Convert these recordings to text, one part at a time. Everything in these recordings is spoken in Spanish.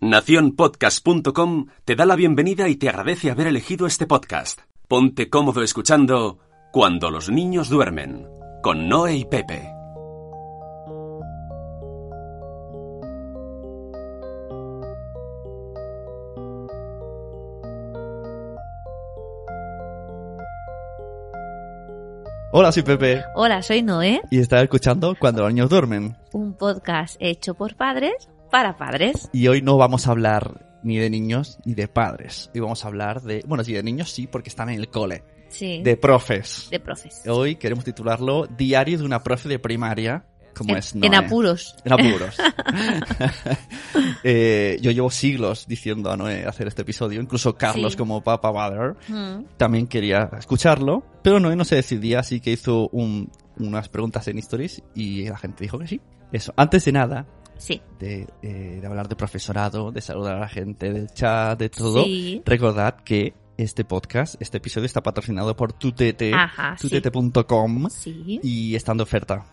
Naciónpodcast.com te da la bienvenida y te agradece haber elegido este podcast. Ponte cómodo escuchando Cuando los niños duermen, con Noé y Pepe. Hola, soy Pepe. Hola, soy Noé, Y estás escuchando Cuando los niños duermen. un podcast hecho por padres para padres. Y hoy no vamos a hablar ni de niños ni de padres. Hoy vamos a hablar de... Bueno, sí, de niños sí, porque están en el cole. Sí, De profes. de profes. Hoy queremos titularlo Diario de una profe de primaria. Como En, es en apuros. En apuros. Eh, yo llevo siglos diciendo a Noé hacer este episodio. Incluso Carlos, Sí. como Papa Mother, Mm, también quería escucharlo. Pero Noé no se decidía, así que hizo un- unas preguntas en Stories y la gente dijo que sí. Eso. Antes de nada, Sí, de, eh, de hablar de profesorado, de saludar a la gente del chat, de todo. Sí. Recordad que este podcast, este episodio está patrocinado por Tutete, tutete.com sí. y está de oferta,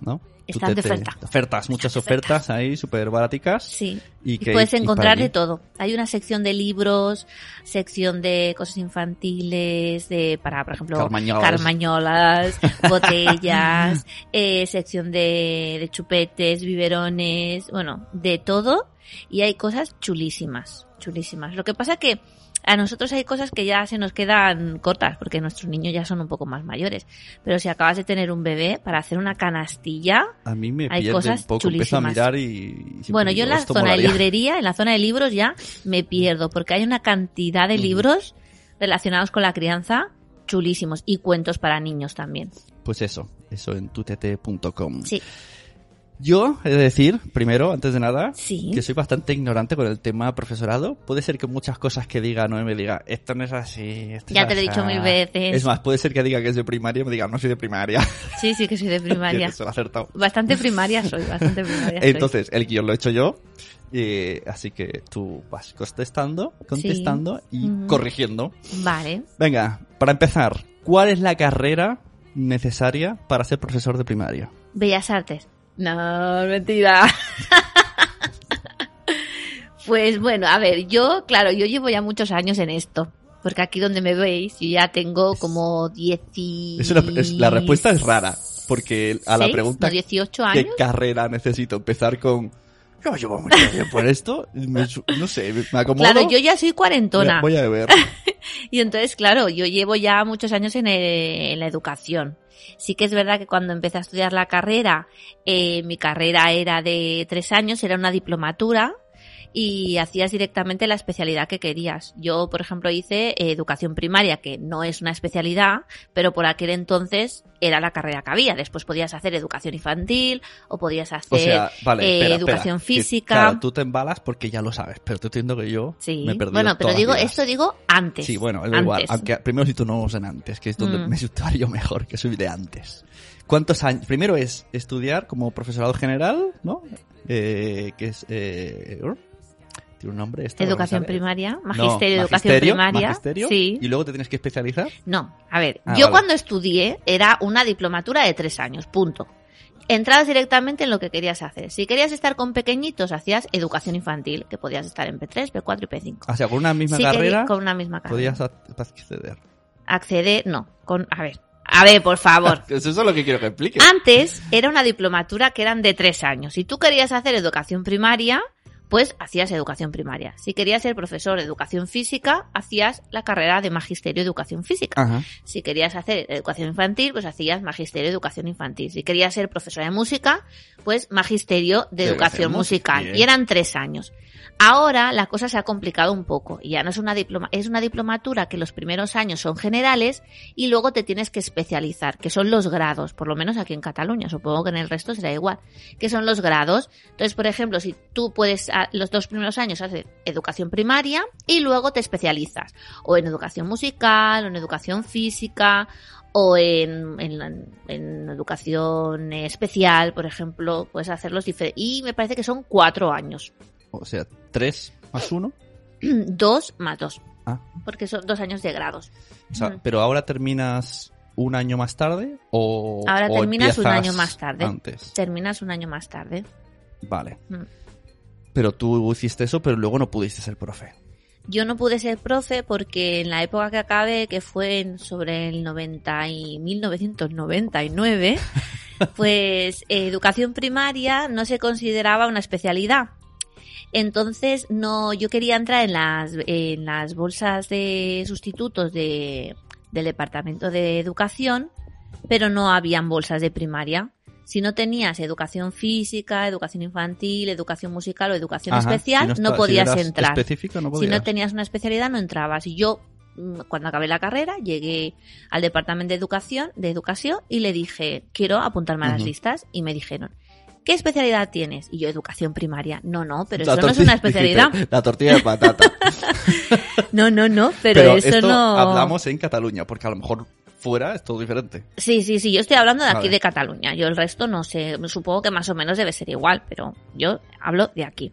¿no? Están de oferta. Ofertas, muchas ofertas ahí, súper baraticas. Sí. Y, Y que puedes encontrar de todo. Hay una sección de libros, sección de cosas infantiles, de para, por ejemplo, Carmañolas. carmañolas, botellas, eh, sección de, de chupetes, biberones, bueno, de todo. Y hay cosas chulísimas, chulísimas. Lo que pasa que a nosotros hay cosas que ya se nos quedan cortas, porque nuestros niños ya son un poco más mayores. Pero si acabas de tener un bebé, para hacer una canastilla, A mí me hay cosas un poco, empiezo a chulísimas. mirar y... bueno, yo en la zona de librería, en la zona de libros ya me pierdo, porque hay una cantidad de libros relacionados con la crianza chulísimos y cuentos para niños también. Pues eso, eso en tutete.com. Sí, Yo he de decir, primero, antes de nada, sí. que soy bastante ignorante con el tema profesorado. Puede ser que muchas cosas que diga no me diga, esto no es así, esto Ya es te lo he asá". dicho mil veces. Es más, puede ser que diga que es de primaria y me diga, no soy de primaria. Sí, sí que soy de primaria. Eso lo he acertado. Bastante primaria soy, bastante primaria soy. Entonces, el guion lo he hecho yo. eh, así que tú vas contestando, contestando y corrigiendo. Vale. Venga, para empezar, ¿cuál es la carrera necesaria para ser profesor de primaria? Bellas Artes. No, mentira. pues bueno, a ver, yo, claro, yo llevo ya muchos años en esto. Porque aquí donde me veis, yo ya tengo como 10 y... Es una- es- la respuesta es rara, porque a la pregunta ¿No, 18 ¿qué carrera necesito? Empezar con... Yo llevo mucho tiempo en esto, me no sé, me acomodo. Claro, yo ya soy cuarentona. Voy a ver. Y entonces, claro, yo llevo ya muchos años en, el- en la educación. Sí que es verdad que cuando empecé a estudiar la carrera, eh, mi carrera era de tres años, era una diplomatura y hacías directamente la especialidad que querías. Yo, por ejemplo, hice eh, educación primaria, que no es una especialidad, pero por aquel entonces era la carrera que había. Después podías hacer educación infantil o podías hacer O sea, vale, eh, espera, educación espera, que, física. claro, tú te embalas porque ya lo sabes, pero tú entiendo que yo Sí, me he perdido bueno, pero digo, esto digo antes. Sí, bueno, da igual. Aunque primero si tú no en antes, que es donde Mm. me situaría yo mejor, que soy de antes. ¿Cuántos años? Primero es estudiar como profesorado general, ¿no? Eh, que es... Eh, ¿Tiene un nombre esto? Educación primaria, No, magisterio, educación magisterio, primaria. magisterio, Sí. Y luego te tienes que especializar. No, a ver, Ah, yo vale. cuando estudié era una diplomatura de tres años, punto. Entrabas directamente en lo que querías hacer. Si querías estar con pequeñitos, hacías educación infantil, que podías estar en P3, P4 y P5. O sea, con una misma Si carrera con una misma carrera. podías acceder. Acceder, no, con, a ver, a ver, por favor. Eso es lo que quiero que expliques. Antes era una diplomatura que eran de tres años. Si tú querías hacer educación primaria, pues hacías educación primaria. Si querías ser profesor de educación física, hacías la carrera de magisterio de educación física. Ajá. Si querías hacer educación infantil, pues hacías magisterio de educación infantil. Si querías ser profesora de música, pues magisterio de De educación educación musical. musical. Y eran tres años. Ahora la cosa se ha complicado un poco y ya no es una diploma, es una diplomatura que los primeros años son generales y luego te tienes que especializar, que son los grados, por lo menos aquí en Cataluña, supongo que en el resto será igual, que son los grados. Entonces, por ejemplo, si tú puedes a- los dos primeros años hacer educación primaria y luego te especializas o en educación musical, o en educación física, o en, en, en educación especial, por ejemplo, puedes hacerlos diferentes. Y me parece que son cuatro años. O sea, 3 más 1. dos más dos. Ah. Porque son dos años de grados. O sea, pero ahora terminas un año más tarde o Ahora o terminas un año más tarde. Antes. Terminas un año más tarde. Vale. Mm. Pero tú hiciste eso, pero luego no pudiste ser profe. Yo no pude ser profe porque en la época que acabé, que fue en- sobre el 90 y 1999, pues eh, educación primaria no se consideraba una especialidad. Entonces, no, yo quería entrar en las, en las bolsas de sustitutos de, del Departamento de Educación, pero no habían bolsas de primaria. Si no tenías educación física, educación infantil, educación musical o educación Ajá, especial, si no, si podías eras entrar. específico, no Si no tenías una especialidad, no entrabas. Y yo, mm, cuando acabé la carrera, llegué al departamento de educación, de educación, y le dije, quiero apuntarme a las listas. Y me dijeron, ¿qué especialidad tienes? Y yo, educación primaria. No, no, pero La eso no es una especialidad. dijiste, la tortilla de patata. No, no, no, pero, eso esto no. hablamos en Cataluña, porque a lo mejor fuera es todo diferente. Sí, sí, sí, yo estoy hablando de aquí de Cataluña. Yo el resto no sé, supongo que más o menos debe ser igual, pero yo hablo de aquí.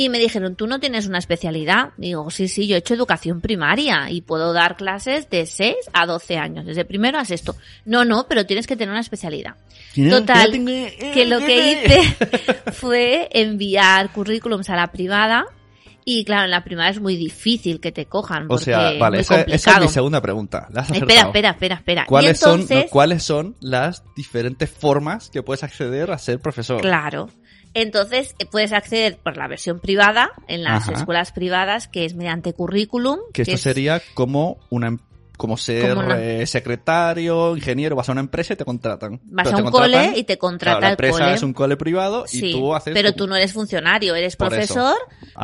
Y me dijeron, ¿tú no tienes una especialidad? Digo, sí, sí, yo he hecho educación primaria y puedo dar clases de 6 a 12 años, desde primero a sexto. No, no, pero tienes que tener una especialidad. Total, que lo que hice fue enviar currículums a la privada y claro, en la privada es muy difícil que te cojan O sea, es vale, muy esa, esa es mi segunda pregunta. La has espera, espera, espera, espera. ¿Cuáles, y entonces, son, no, ¿Cuáles son las diferentes formas que puedes acceder a ser profesor? Claro. Entonces eh, puedes acceder por la versión privada en las Ajá. escuelas privadas, que es mediante currículum. Que esto es- sería como una em- como ser Como una- eh, secretario, ingeniero, vas a una empresa y te contratan. Vas Pero a un cole y te contrata claro, la el empresa cole. es un cole privado y Sí, tú haces pero tú no eres funcionario, eres profesor,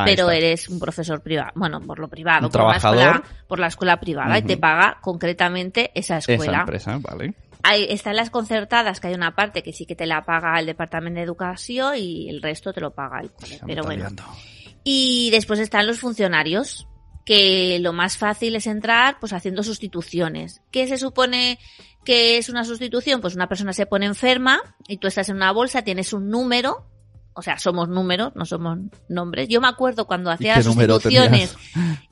pero está. eres un profesor privado. Bueno, por lo privado, Un por la, escuela, trabajador. por la escuela privada y te paga concretamente esa esa escuela. empresa, vale. Hay, están las concertadas, que hay una parte que sí que te la paga el Departamento de Educación y el resto te lo paga el cole. Pero bueno. liando. Y después están los funcionarios, que lo más fácil es entrar pues haciendo sustituciones. ¿Qué se supone que es una sustitución? Pues una persona se pone enferma y tú estás en una bolsa, tienes un número, o sea, somos números, no somos nombres. Yo me acuerdo cuando hacía las sustituciones,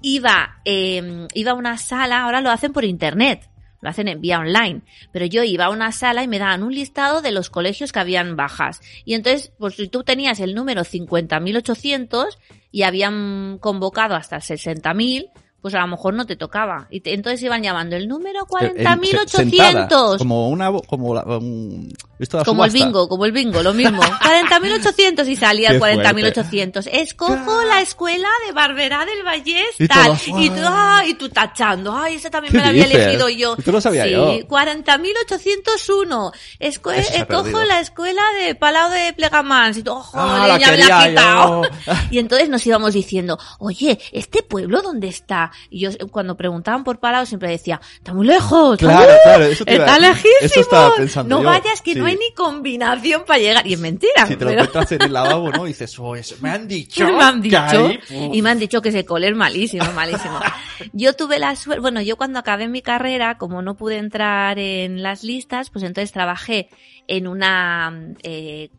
iba, eh, iba a una sala, ahora lo hacen por internet. Lo hacen en vía online. Pero yo iba a una sala y me daban un listado de los colegios que habían bajas. Y entonces, pues si tú tenías el número 50.800 y habían convocado hasta el 60.000, pues a lo mejor no te tocaba. Y te- entonces iban llamando el número Eh, en- se- sentada, 40.800. Como una como la, un, ¿visto la Como el bingo, como el bingo, lo mismo. 40.800 y salía el Qué fuerte. 40.800. Escojo la escuela de Barberá del Vallés, Y tal. Y tú, "Guau". ay, tú tachando. Ay, ese también ¿Qué me lo había dices? elegido yo. Esto lo sabía sí, yo. 40.801. Escue- Eso se ha escojo la escuela de Palau de Plegamans. Y tú, ojo, Ah, la ya me la has quitado. yo. Y entonces nos íbamos diciendo, oye, ¿este pueblo dónde está? Y yo cuando preguntaban por Palau siempre decía, está muy lejos. Claro, ¡Uh! claro, eso te Está lejísimo. eso no yo, vayas que sí. no hay ni combinación para llegar. Y es mentira. Si te lo pero- encuentras en el lavabo, ¿no? Y dices, oh, eso me han dicho. me han que dicho uf. y me han dicho que ese cole es malísimo, malísimo. Yo tuve la suerte, bueno, yo cuando acabé mi carrera, como no pude entrar en las listas, pues entonces trabajé en una... eh,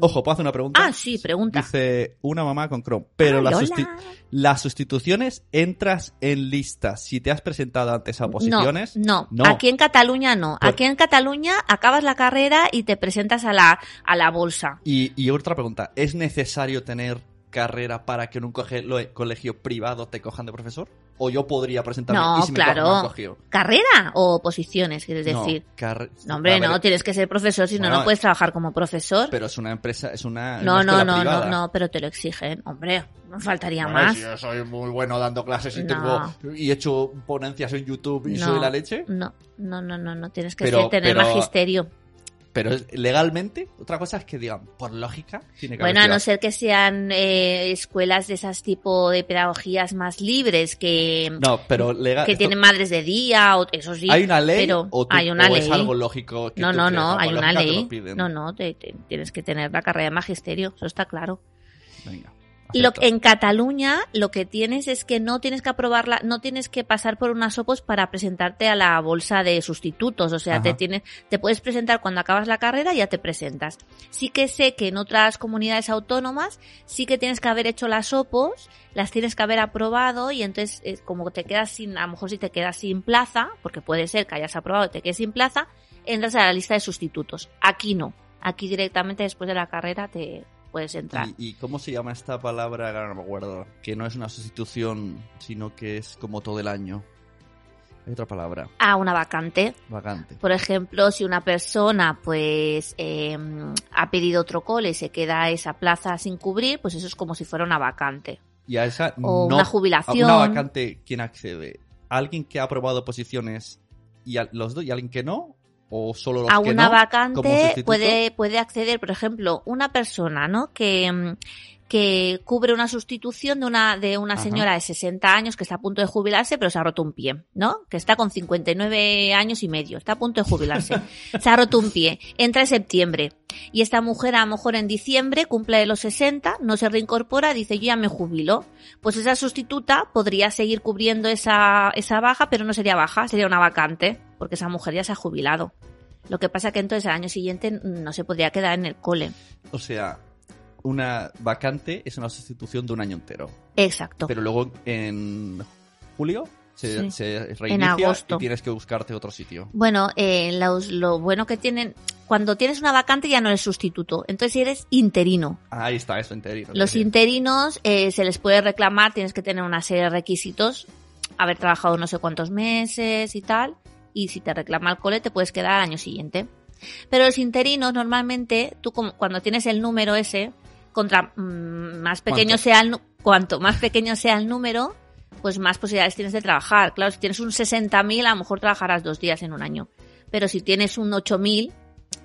Ojo, ¿puedo hacer una pregunta? Ah, sí, pregunta. Dice una mamá con Chrome. Pero Ay, las, hola. susti- las sustituciones entras en listas si te has presentado antes a oposiciones. No, no, No. aquí en Cataluña no. Por- Aquí en Cataluña acabas la carrera y te presentas a la, a la bolsa. Y, y otra pregunta, ¿es necesario tener carrera para que en un coge- lo- colegio privado te cojan de profesor? o yo podría presentarme No, y si me cogen, me claro. cogido. ¿Carrera o posiciones, quieres No, decir? No, hombre, no, tienes que ser profesor, si no, Bueno, no puedes trabajar como profesor. Pero es una empresa, es una. no, una no, no, privada. no, no, pero te lo exigen. Hombre, no faltaría Bueno, más. si yo soy muy bueno dando clases y No. tengo y he hecho ponencias en YouTube y no, soy la leche, No, no, no, no, no, tienes que Pero- ser- tener pero- magisterio. Pero legalmente, otra cosa es que digan, por lógica, tiene que Bueno, a no ser que sean eh, escuelas de esas tipo de pedagogías más libres que, No, pero legal. que esto- tienen madres de día, o, eso sí. ¿Hay una ley pero o, tú- hay una o ley. es algo lógico que no, no, crees, no, hay una ley. No, no, te- te- tienes que tener la carrera de magisterio, eso está claro. Venga, Lo, en Cataluña lo que tienes es que no tienes que aprobarla, no tienes que pasar por unas opos para presentarte a la bolsa de sustitutos. O sea, te tienes, te puedes presentar cuando acabas la carrera y ya te presentas. Sí que sé que en otras comunidades autónomas sí que tienes que haber hecho las opos, las tienes que haber aprobado y entonces es como te quedas sin, a lo mejor si te quedas sin plaza, porque puede ser que hayas aprobado y te quedes sin plaza, entras a la lista de sustitutos. Aquí no. Aquí directamente después de la carrera te puedes entrar. ¿Y, y cómo se llama esta palabra? Ahora no me acuerdo. Que no es una sustitución, sino que es como todo el año. Hay otra palabra, A una vacante. vacante. Por ejemplo, si una persona pues eh, ha pedido otro cole y se queda esa plaza sin cubrir, pues eso es como si fuera una vacante. Y a esa O no- una a jubilación. una vacante, ¿quién accede? ¿Alguien que ha aprobado posiciones y a- los dos y alguien que no? ¿O solo los a que una no? vacante puede, puede acceder, por ejemplo, una persona, ¿no? Que, mm, que cubre una sustitución de una, de una Ajá. señora de 60 años que está a punto de jubilarse, pero se ha roto un pie, ¿no? Que está con 59 años y medio, está a punto de jubilarse. se ha roto un pie. Entra en septiembre. Y esta mujer, a lo mejor en diciembre, cumple los 60, no se reincorpora, dice, yo ya me jubilo. Pues esa sustituta podría seguir cubriendo esa, esa baja, pero no sería baja, sería una vacante, porque esa mujer ya se ha jubilado. Lo que pasa que entonces al año siguiente no se podría quedar en el cole. O sea, una vacante es una sustitución de un año entero. Exacto. Pero luego en julio se, Sí. se reinicia agosto. y tienes que buscarte otro sitio. Bueno, eh, los- lo bueno que tienen, cuando tienes una vacante ya no eres sustituto, entonces eres interino. Ahí está, eso interino. Los interinos eh, se les puede reclamar, tienes que tener una serie de requisitos, haber trabajado no sé cuántos meses y tal, y si te reclama el cole te puedes quedar al año siguiente. Pero los interinos normalmente, tú como- cuando tienes el número ese, contra mm, más pequeño ¿Cuánto? sea el cuanto más pequeño sea el número, pues más posibilidades tienes de trabajar. Claro, si tienes un 60.000, a lo mejor trabajarás dos días en un año. Pero si tienes un 8.000,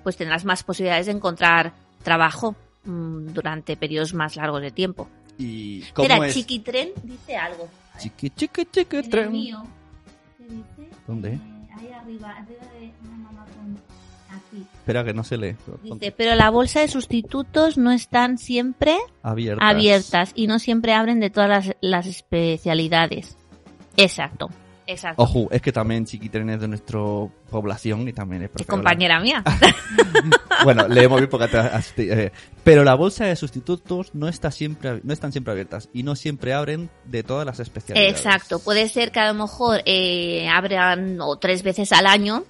pues tendrás más posibilidades de encontrar trabajo mm, durante periodos más largos de tiempo. ¿Y cómo Espera, es? Chiquitren dice algo. Chiqui, chiqui, chiqui, En el tren. mío, ¿qué dice? ¿Dónde? Ahí arriba, arriba de una mamá con... Aquí. Espera que no se lee. Dice, pero la bolsa de sustitutos no están siempre Abiertas. abiertas y no siempre abren de todas las, las especialidades. Exacto, exacto. Ojo, es que también Chiquitren es de nuestra población y también es profe. compañera mía. Bueno, leemos bien porque te- eh, pero la bolsa de sustitutos no está siempre no están siempre abiertas y no siempre abren de todas las especialidades. Exacto, puede ser que a lo mejor eh, abran o tres veces al año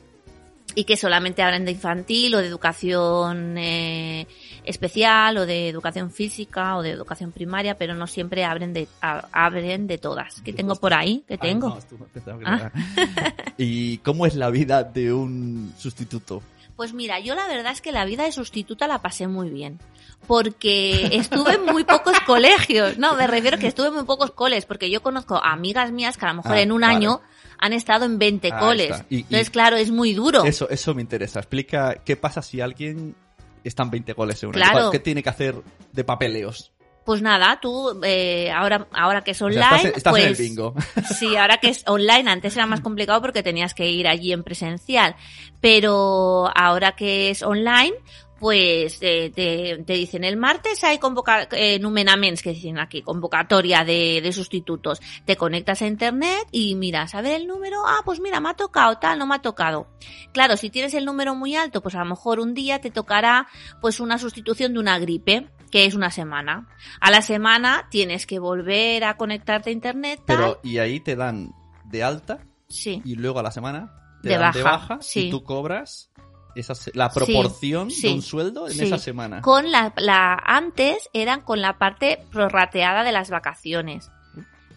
y que solamente abren de infantil o de educación eh, especial o de educación física o de educación primaria, pero no siempre abren de a- abren de todas. ¿Qué tengo por ahí? ¿Qué Ay, tengo? no, pensaba que Ah. ¿Y cómo es la vida de un sustituto? Pues mira, yo la verdad es que la vida de sustituta la pasé muy bien. Porque estuve en muy pocos colegios. No, me refiero que estuve en muy pocos coles. Porque yo conozco a amigas mías que a lo mejor Ah, en un vale. año han estado en 20 Ahí coles. y- Entonces, claro, es muy duro. Eso, eso me interesa. Explica qué pasa si alguien está en 20 goles en un Claro. ¿Qué tiene que hacer de papeleos? Pues nada, tú, eh, ahora, ahora que es O online, sea, estás, estás pues... en el bingo. Sí, ahora que es online, antes era más complicado porque tenías que ir allí en presencial, pero ahora que es online, pues eh, te, te dicen el martes hay convoca eh, numenaments, que dicen aquí, convocatoria de, de sustitutos. Te conectas a internet y miras a ver el número, ah, pues mira, me ha tocado tal, no me ha tocado. Claro, si tienes el número muy alto, pues a lo mejor un día te tocará pues una sustitución de una gripe que es una semana. A la semana tienes que volver a conectarte a internet. Tal. Pero, y ahí te dan de alta Sí. y luego a la semana te De dan de baja, baja sí. y tú cobras esa la proporción sí, de un sueldo en sí. esa semana. Con la, la, antes eran con la parte prorrateada de las vacaciones.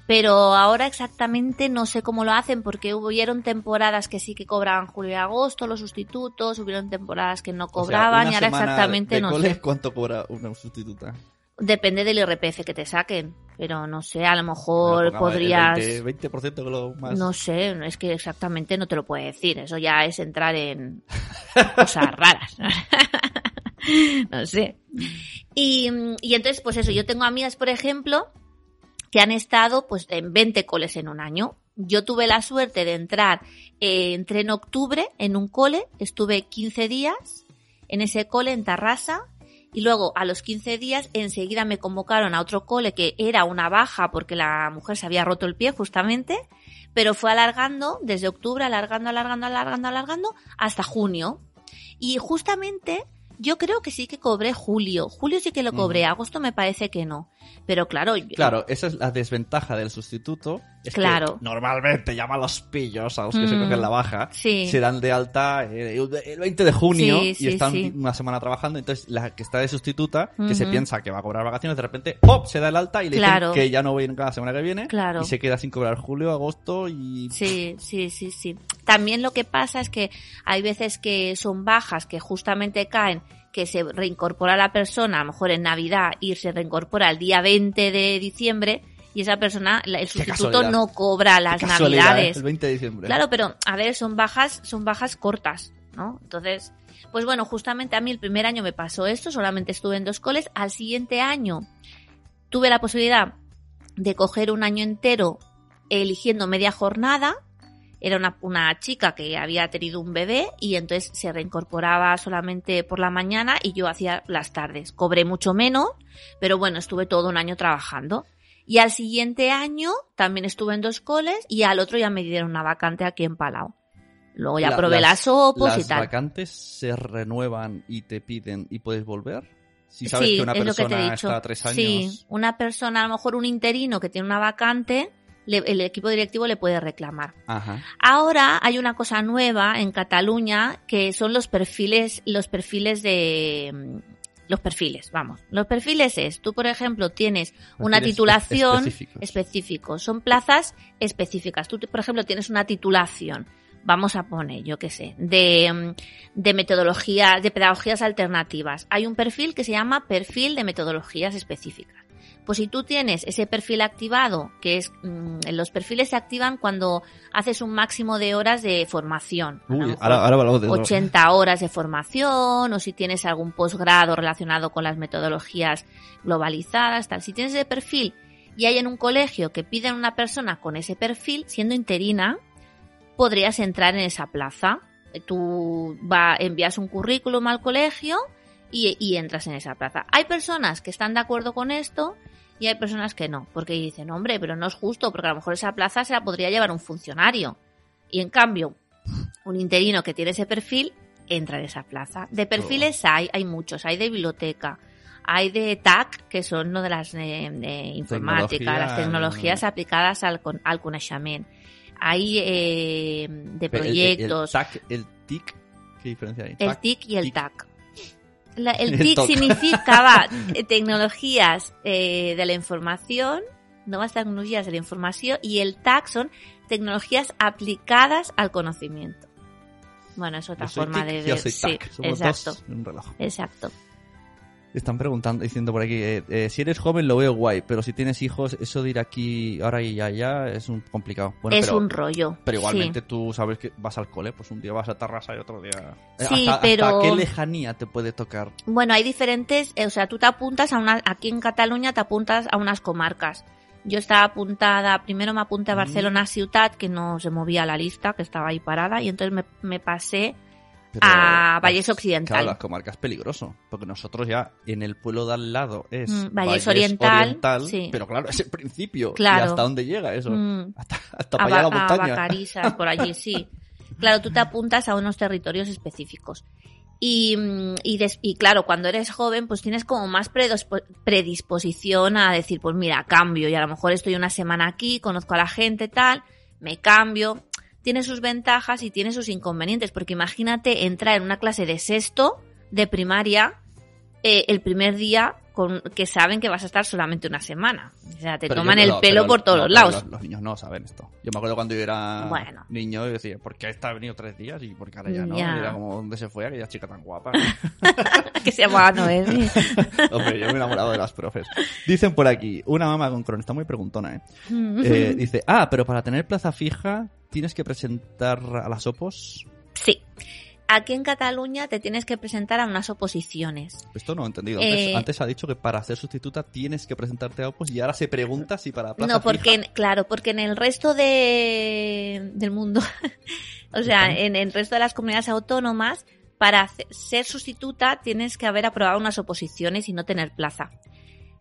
pero ahora exactamente no sé cómo lo hacen porque hubieron temporadas que sí que cobraban julio y agosto los sustitutos, hubieron temporadas que no O sea, cobraban una y ahora semana exactamente de no cole, sé. ¿Cuánto cobra una sustituta? Depende del IRPF que te saquen, pero no sé, a lo mejor Bueno, pongamos el podrías... 20%, 20% que lo más. No sé, es que exactamente no te lo puedo decir. Eso ya es entrar en cosas raras. no sé. Y, y entonces, pues eso, yo tengo amigas, por ejemplo, que han estado pues en 20 coles en un año. Yo tuve la suerte de entrar, eh, entré en octubre en un cole, estuve 15 días en ese cole en Tarrasa y luego a los 15 días enseguida me convocaron a otro cole que era una baja porque la mujer se había roto el pie justamente, pero fue alargando desde octubre, alargando, alargando, alargando, alargando hasta junio. Y justamente yo creo que sí que cobré julio. Julio sí que lo cobré, agosto me parece que no. Pero claro, Claro, esa es la desventaja del sustituto. Es Claro. que normalmente llama a los pillos, a los que se Mm, cogen la baja. sí. Se dan de alta eh, el 20 de junio Sí, y sí, están sí. una semana trabajando. Entonces, la que está de sustituta, que se piensa que va a cobrar vacaciones, de repente, ¡pop! se da el alta y le Claro. dicen que ya no voy nunca la semana que viene. Claro. Y se queda sin cobrar julio, agosto y. Sí, sí, sí, sí. También lo que pasa es que hay veces que son bajas que justamente caen, que se reincorpora la persona, a lo mejor en Navidad, y se reincorpora el día 20 de diciembre, y esa persona, la- el sustituto no cobra las navidades. ¿eh? El 20 de diciembre. Claro, pero a ver, son bajas, son bajas cortas, ¿no? Entonces, pues bueno, justamente a mí el primer año me pasó esto, solamente estuve en dos coles. Al siguiente año tuve la posibilidad de coger un año entero eligiendo media jornada. Era una, una chica que había tenido un bebé y entonces se reincorporaba solamente por la mañana y yo hacía las tardes. Cobré mucho menos, pero bueno, estuve todo un año trabajando. Y al siguiente año también estuve en dos coles y al otro ya me dieron una vacante aquí en Palau. Luego ya La- probé las opos y las tal. vacantes se renuevan y te piden y puedes volver. Si sabes sí, que una es lo que te he persona dicho. está tres años. Sí, una persona, a lo mejor un interino que tiene una vacante, le- el equipo directivo le puede reclamar. Ajá. Ahora hay una cosa nueva en Cataluña que son los perfiles, los perfiles de mm, los perfiles, vamos. Los perfiles es, tú por ejemplo tienes una titulación específicos. específico, son plazas específicas. Tú por ejemplo tienes una titulación, vamos a poner, yo qué sé, de, mm, de metodología, de pedagogías alternativas. Hay un perfil que se llama perfil de metodologías específicas. Pues si tú tienes ese perfil activado, que es mm, los perfiles se activan cuando haces un máximo de horas de formación. Uy, ahora, ahora hablamos de eso. 80 horas de formación o si tienes algún posgrado relacionado con las metodologías globalizadas, tal. Si tienes ese perfil y hay en un colegio que piden una persona con ese perfil, siendo interina, podrías entrar en esa plaza. Tú va, envías un currículum al colegio y, y entras en esa plaza. Hay personas que están de acuerdo con esto y hay personas que no, porque dicen, hombre, pero no es justo, porque a lo mejor esa plaza se la podría llevar un funcionario. Y en cambio, un interino que tiene ese perfil entra en esa plaza. De perfiles hay, hay muchos, hay de biblioteca, hay de TAC, que son lo de las eh, de informática, Tecnología, las tecnologías aplicadas al, con- al coneixement. Hay eh, de El- el- proyectos, El, TAC, el TIC, ¿qué diferencia hay? el TAC, TIC y el TIC. TAC. La- el El TIC TOC. significaba eh, tecnologías eh, de la información, nuevas tecnologías de la información, y el TAC son tecnologías aplicadas al conocimiento. Bueno, es otra forma TIC, de yo ver. Sí. Somos exacto, dos en un reloj. exacto. Están preguntando, diciendo por aquí, eh, eh, si eres joven lo veo guay, pero si tienes hijos, eso de ir aquí ahora y allá es un complicado. Bueno, es pero, un rollo. pero sí. igualmente tú sabes que vas al cole, pues un día vas a Tarrasa y otro día... Eh, Sí, hasta, pero- ¿Hasta qué lejanía te puede tocar? Bueno, hay diferentes, eh, o sea, tú te apuntas a una, aquí en Cataluña te apuntas a unas comarcas. Yo estaba apuntada, primero me apunté a Mm. Barcelona Ciutat, que no se movía la lista, que estaba ahí parada, y entonces me, me pasé Pero a Valles Occidental. Claro, las comarcas es peligroso, porque nosotros ya en el pueblo de al lado es Mm, Valles Oriental, sí. pero claro, es el principio. Claro. ¿Y hasta dónde llega eso? Mm, Hasta, hasta a, para allá la a montaña. Vacarisas, por allí, sí. Claro, tú te apuntas a unos territorios específicos. Y, mm, y, des- y claro, cuando eres joven, pues tienes como más predisposición a decir, pues mira, cambio, y a lo mejor estoy una semana aquí, conozco a la gente, tal, me cambio. Tiene sus ventajas y tiene sus inconvenientes, porque imagínate entrar en una clase de sexto, de primaria, eh, el primer día con, que saben que vas a estar solamente una semana. O sea, te Pero toman yo- el no, pelo por todos los lados. Los, los niños no saben esto. Yo me acuerdo cuando yo era Bueno. niño y decía, ¿por qué esta ha venido tres días? Y por qué ahora ya no. Ya. Y era como, ¿dónde se fue aquella chica tan guapa? que se llamaba Noemi. Hombre, yo me he enamorado de las profes. Dicen por aquí, una mamá con cron, está muy preguntona, ¿eh? Eh, Dice, ah, pero para tener plaza fija tienes que presentar a las opos. Aquí en Cataluña te tienes que presentar a unas oposiciones. Esto no he entendido. Antes, Eh, antes ha dicho que para ser sustituta tienes que presentarte a opos y ahora se pregunta si para plaza No, porque, fija... claro, porque en el resto de, del mundo, o sea, en el resto de las comunidades autónomas, para ser sustituta tienes que haber aprobado unas oposiciones y no tener plaza.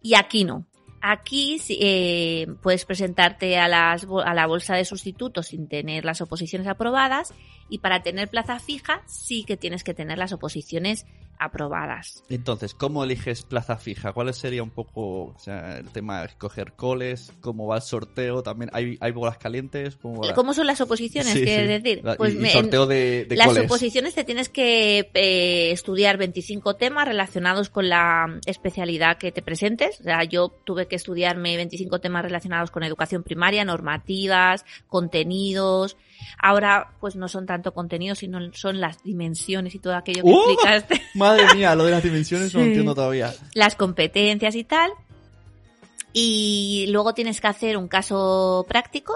Y aquí no. Aquí eh, puedes presentarte a, a la bolsa de sustitutos sin tener las oposiciones aprobadas y para tener plaza fija sí que tienes que tener las oposiciones aprobadas. Entonces, ¿cómo eliges plaza fija? ¿Cuál sería un poco o sea, el tema de escoger coles? ¿Cómo va el sorteo? ¿También hay, hay bolas calientes? ¿Cómo, va? ¿Cómo son las oposiciones? Sí, ¿Quieres sí. decir? Pues y, me- sorteo de, de Las coles. oposiciones te tienes que eh, estudiar 25 temas relacionados con la especialidad que te presentes. O sea, yo tuve que estudiarme 25 temas relacionados con educación primaria, normativas, contenidos. Ahora, pues no son tanto contenidos, sino son las dimensiones y todo aquello que ¡Oh! explicaste, Madre mía, lo de las dimensiones no lo entiendo todavía. las competencias y tal. Y luego tienes que hacer un caso práctico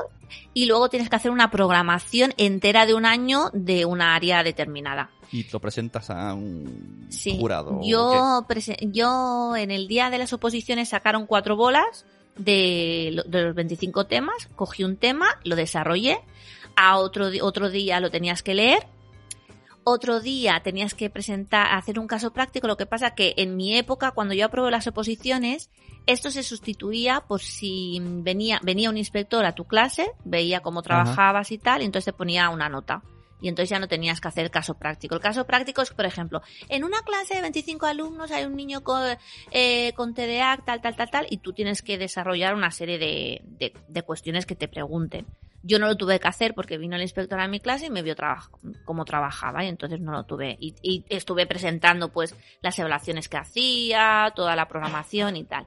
y luego tienes que hacer una programación entera de un año de una área determinada. Y lo presentas a un Sí. jurado. Yo, yo en el día de las oposiciones sacaron cuatro bolas de, de los 25 temas, cogí un tema, lo desarrollé, a otro, otro día lo tenías que leer, otro día tenías que presentar, hacer un caso práctico, lo que pasa que en mi época, cuando yo aprobé las oposiciones, esto se sustituía por si venía, venía un inspector a tu clase, veía cómo trabajabas y tal, y entonces te ponía una nota. Y entonces ya no tenías que hacer caso práctico. El caso práctico es, por ejemplo, en una clase de 25 alumnos hay un niño con, eh, con TDA, tal, tal, tal, tal, y tú tienes que desarrollar una serie de, de, de cuestiones que te pregunten. Yo no lo tuve que hacer porque vino el inspector a mi clase y me vio cómo trabajaba y entonces no lo tuve. Y, y estuve presentando pues las evaluaciones que hacía, toda la programación y tal.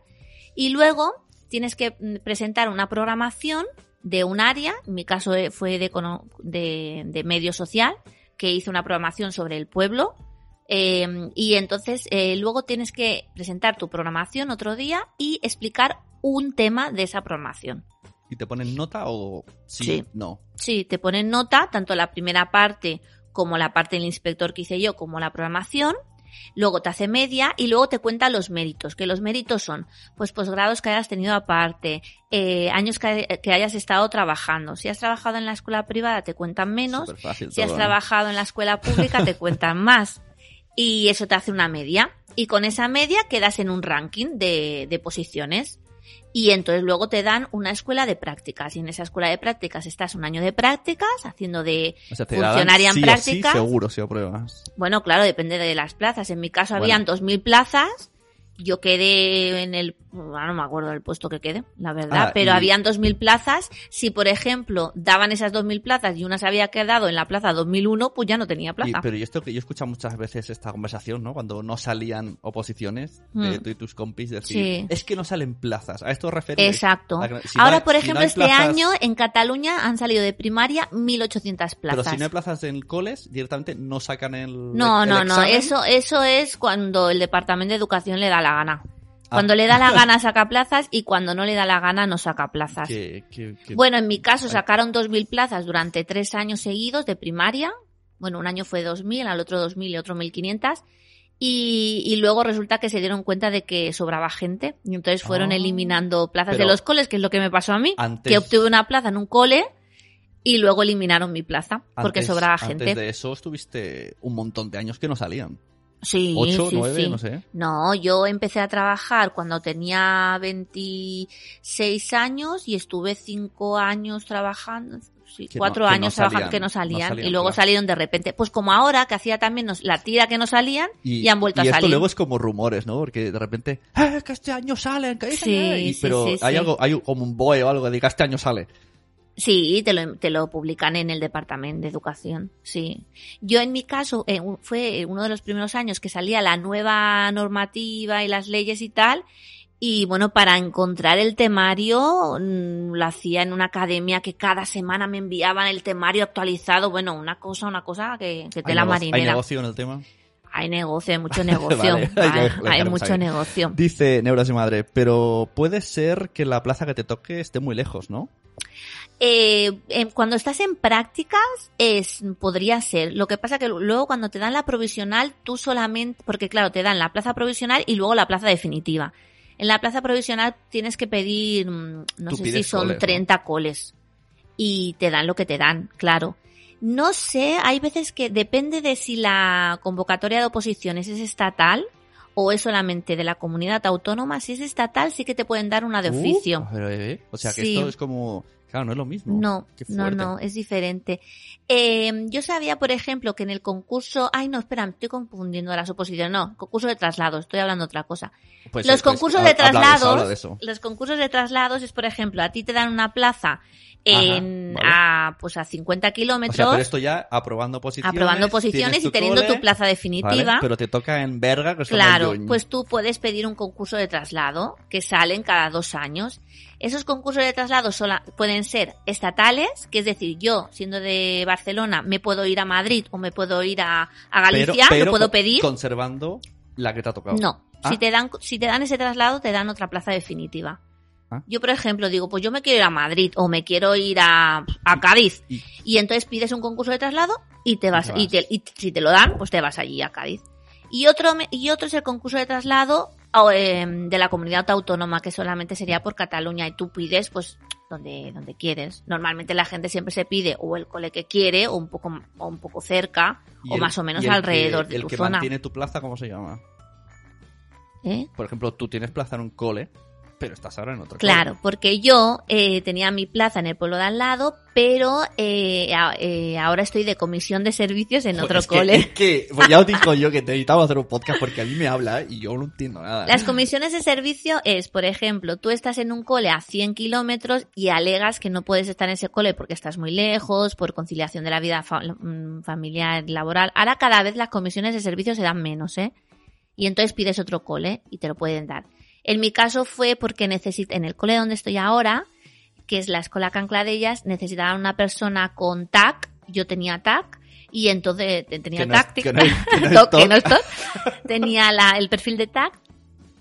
Y luego tienes que mm, presentar una programación de un área, en mi caso eh, fue de, de, de medio social, que hice una programación sobre el pueblo. eh, y entonces eh, luego tienes que presentar tu programación otro día y explicar un tema de esa programación. ¿Y te ponen nota o sí? Sí. No. Sí, te ponen nota, tanto la primera parte como la parte del inspector que hice yo, como la programación. Luego te hace media y luego te cuenta los méritos, que los méritos son, pues, posgrados que hayas tenido aparte, eh, años que, que hayas estado trabajando. Si has trabajado en la escuela privada te cuentan menos, si has ¿no? trabajado en la escuela pública te cuentan más. Y eso te hace una media. Y con esa media quedas en un ranking de, de posiciones. Y entonces luego te dan una escuela de prácticas. Y en esa escuela de prácticas estás un año de prácticas, haciendo de O sea, funcionaria en sí o práctica. Sí, seguro, si apruebas. Bueno, claro, depende de las plazas. En mi caso Bueno. habían 2.000 plazas. Yo quedé en el, no me acuerdo del puesto que quedé, la verdad, Ah, pero y- habían 2.000 plazas. Si, por ejemplo, daban esas 2.000 plazas y una se había quedado en la plaza 2001, pues ya no tenía Y- plaza. pero yo esto que yo he escuchado muchas veces esta conversación, ¿no? Cuando no salían oposiciones de Mm. tú y tus compis decir, Sí. es que no salen plazas. A esto os referís. Exacto. A que- si no Ahora, hay- por si no ejemplo, este año en Cataluña han salido de primaria 1.800 plazas. Pero si no hay plazas en coles, directamente no sacan el. No, el no, no. Eso, eso es cuando el Departamento de Educación le da la gana. Ah. Cuando le da la gana saca plazas y cuando no le da la gana no saca plazas. Bueno, en mi caso sacaron 2.000 plazas durante tres años seguidos de primaria. Bueno, un año fue 2.000, al otro 2.000 y otro 1.500. Y, y luego resulta que se dieron cuenta de que sobraba gente. Y entonces fueron Ah. eliminando plazas de los coles, que es lo que me pasó a mí. Antes- Que obtuve una plaza en un cole y luego eliminaron mi plaza porque antes- sobraba Antes gente. de eso estuviste un montón de años que no salían. Sí, ¿Ocho, sí, nueve? sí. No sé. No, yo empecé a trabajar cuando tenía 26 años y estuve 5 años trabajando, sí, Que no- 4 que no años trabajando salían, que no no salían, y luego claro. salieron de repente. Pues como ahora que hacía también nos- la tira que no salían y, han vuelto y a esto salir. luego es como rumores, ¿no? Porque de repente, ¡eh, que este año salen! Que este Sí, año-". Y- sí, pero hay algo, hay como un boe o algo de que este año sale. Sí, te lo, te lo publican en el Departamento de Educación, sí. Yo en mi caso, eh, fue uno de los primeros años que salía la nueva normativa y las leyes y tal, y bueno, para encontrar el temario mm, lo hacía en una academia que cada semana me enviaban el temario actualizado, bueno, una cosa, una cosa que, que ¿Hay, tela nego- ¿Hay marinera. negocio en el tema? Hay negocio, hay mucho negocio, Vale, hay mucho negocio. Dice Neuras y Madre, pero puede ser que la plaza que te toque esté muy lejos, ¿no? Eh, em, cuando estás en prácticas, es, podría ser. Lo que pasa que luego cuando te dan la provisional, tú solamente, porque claro, te dan la plaza provisional y luego la plaza definitiva. En la plaza provisional tienes que pedir, mm, no sé si son coles, ¿no? 30 coles. Y te dan lo que te dan, claro. No sé, hay veces que depende de si la convocatoria de oposiciones es estatal o es solamente de la comunidad autónoma. Si es estatal, sí que te pueden dar una de Uh, oficio. pero, eh, o sea que Sí. esto es como... Claro, no es lo mismo. No, no, no, es diferente. Eh, yo sabía, por ejemplo, que en el concurso, ay no, espera, me estoy confundiendo las oposiciones, no, concurso de traslado, estoy hablando de otra cosa. Pues, los pues, concursos ha- de habla eso, traslados, habla de eso. los concursos de traslados es, por ejemplo, a ti te dan una plaza en, vale. a, pues a 50 O kilómetros, sea, pero esto ya aprobando posiciones. aprobando posiciones y teniendo cole, tu plaza vale, definitiva. pero te toca en verga, que Claro, pues tú puedes pedir un concurso de traslado que salen cada dos años. Esos concursos de traslado sola- pueden ser estatales, que es decir, yo, siendo de Barcelona, me puedo ir a Madrid o me puedo ir a, Galicia, pero lo puedo pedir. Conservando la que te ha tocado. No, Ah. si te dan si te dan ese traslado, te dan otra plaza definitiva. Ah. Yo, por ejemplo, digo, pues yo me quiero ir a Madrid o me quiero ir a, a Cádiz. Y- Y entonces pides un concurso de traslado y te vas, te vas. y, te- y si te lo dan, pues te vas allí a Cádiz. Y otro, y otro es el concurso de traslado eh, de la comunidad autónoma, que solamente sería por Cataluña, y tú pides, pues, donde, donde quieres. Normalmente la gente siempre se pide o el cole que quiere, o un poco, o un poco cerca, o el- más o menos el que- alrededor de el tu que zona. mantiene tu plaza, ¿cómo se llama? ¿Eh? Por ejemplo, tú tienes plaza en un cole, pero estás ahora en otro Claro, cole. porque yo eh, tenía mi plaza en el pueblo de al lado, pero eh, a- eh, ahora estoy de comisión de servicios en otro es que- cole. es que, pues ya os digo yo que necesitaba hacer un podcast porque a mí me habla y yo no entiendo nada. Las comisiones de servicio es, por ejemplo, tú estás en un cole a 100 kilómetros y alegas que no puedes estar en ese cole porque estás muy lejos, por conciliación de la vida fa- mm, familiar laboral. Ahora cada vez las comisiones de servicio se dan menos, ¿eh? Y entonces pides otro cole y te lo pueden dar. En mi caso fue porque necesito, en el cole donde estoy ahora, que es la Escuela Cancladellas, necesitaban una persona con TAC, yo tenía TAC, y entonces te- tenía no TAC, no tenía la- el perfil de TAC,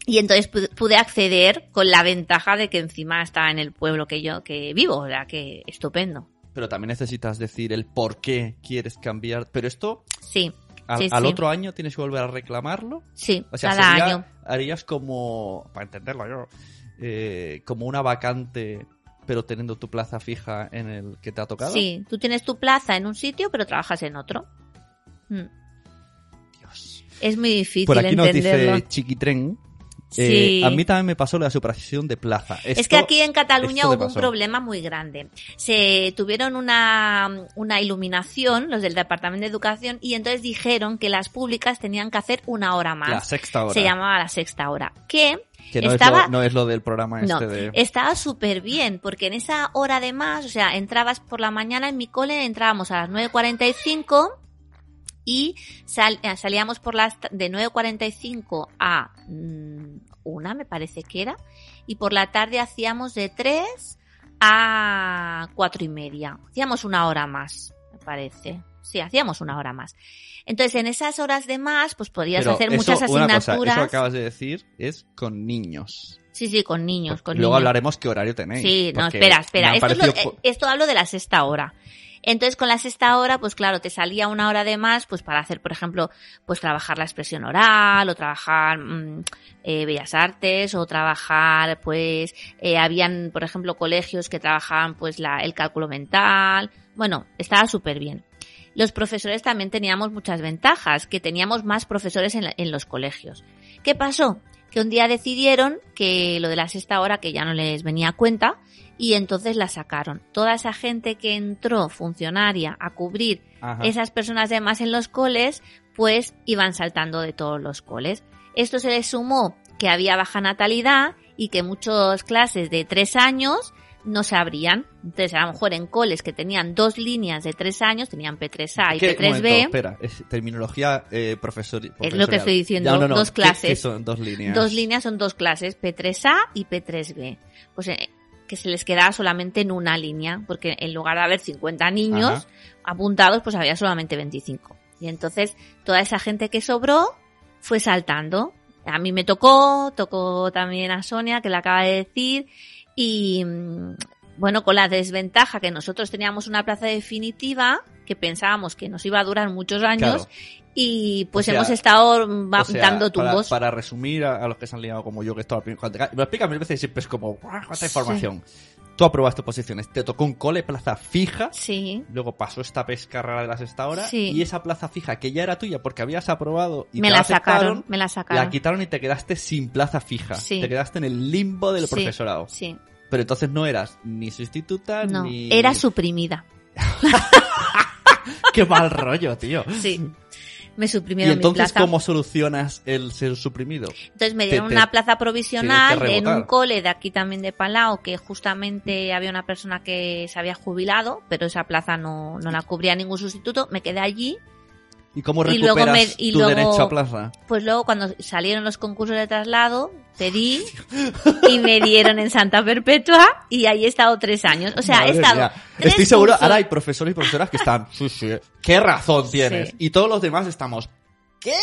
y entonces pude, pude acceder con la ventaja de que encima estaba en el pueblo que yo que vivo, o sea que estupendo. Pero también necesitas decir el por qué quieres cambiar. Pero esto, Sí, al, Sí, al sí. otro año tienes que volver a reclamarlo. sí, O sea, cada sería- año. harías como, para entenderlo yo, eh, como una vacante, pero teniendo tu plaza fija en el que te ha tocado. Sí, tú tienes tu plaza en un sitio, pero trabajas en otro. Mm. Dios. Es muy difícil Por aquí nos entenderlo. dice Chiquitren. Eh, Sí. a mí también me pasó la supresión de plaza. es que aquí en Cataluña hubo un problema muy grande. Se tuvieron una, una iluminación, los del Departamento de Educación, y entonces dijeron que las públicas tenían que hacer una hora más. La sexta hora. Se llamaba la sexta hora. Que Que no, estaba- es lo, no es lo del programa este No, de... estaba súper bien, porque en esa hora de más, o sea, entrabas por la mañana en mi cole, entrábamos a las 9.45 y sal- eh, salíamos por las de 9.45 a mm, una, me parece que era, y por la tarde hacíamos de 3 a cuatro y media. Hacíamos una hora más, me parece. Sí, hacíamos una hora más. Entonces, en esas horas de más, pues podías Pero hacer eso, muchas una cosa, asignaturas. eso acabas de decir es con niños. Sí, sí, con niños, con Luego niños. hablaremos qué horario tenéis. Sí, no, espera, espera. es lo- eh, esto hablo de la sexta hora. Entonces, con la sexta hora, pues claro, te salía una hora de más, pues para hacer, por ejemplo, pues trabajar la expresión oral, o trabajar mm, eh, bellas artes, o trabajar, pues, eh, habían, por ejemplo, colegios que trabajaban, pues, la, el cálculo mental. Bueno, estaba súper bien. Los profesores también teníamos muchas ventajas, que teníamos más profesores en, la- en los colegios. ¿Qué pasó? Que un día decidieron que lo de la sexta hora, que ya no les venía a cuenta, y entonces la sacaron. Toda esa gente que entró funcionaria a cubrir Ajá. esas personas de más en los coles, pues iban saltando de todos los coles. Esto se les sumó que había baja natalidad y que muchas clases de tres años no se abrían. Entonces, a lo mejor en coles que tenían dos líneas de tres años, tenían P3A y ¿Qué? Un momento, P3B, espera, es terminología eh, profesor, es lo que estoy diciendo, Ya, no, no, dos ¿qué- clases. qué son dos líneas? Dos líneas son dos clases, P3A y P3B. Pues eh, que se les quedaba solamente en una línea, porque en lugar de haber 50 niños Ajá. apuntados, pues había solamente 25. Y entonces toda esa gente que sobró fue saltando. A mí me tocó, tocó también a Sonia, que le acaba de decir, y mm, bueno, con la desventaja que nosotros teníamos una plaza definitiva, que pensábamos que nos iba a durar muchos años, Claro. y pues O sea, hemos estado va- O sea, dando tumbos. Para, resumir a, a los que se han liado como yo, que esto me explica mil veces y siempre es como, ¡guau, cuánta información! Tú aprobaste posiciones, te tocó un cole, plaza fija, Sí, luego pasó esta pesca rara de las esta hora, Sí. y esa plaza fija que ya era tuya porque habías aprobado y me te la sacaron, me la sacaron. la quitaron y te quedaste sin plaza fija. Sí. Te quedaste en el limbo del Sí, profesorado. Sí, Pero entonces no eras ni sustituta no, ni... era suprimida. ¡Qué mal rollo, tío! Sí, me ¿Y suprimieron mi entonces plaza. cómo solucionas el ser suprimido? Entonces me dieron te- una plaza provisional en un cole de aquí también de Palau, que justamente había una persona que se había jubilado, pero esa plaza no, no la cubría ningún sustituto. Me quedé allí. ¿Y cómo Y luego recuperas me- y tu luego- derecho a plaza? Pues luego cuando salieron los concursos de traslado, pedí y me dieron en Santa Perpetua y ahí he estado tres años. O sea, he estado... tres Estoy seguro, cursos. ahora hay profesores y profesoras que están, sí, sí, qué razón tienes. Sí. Y todos los demás estamos, ¿qué?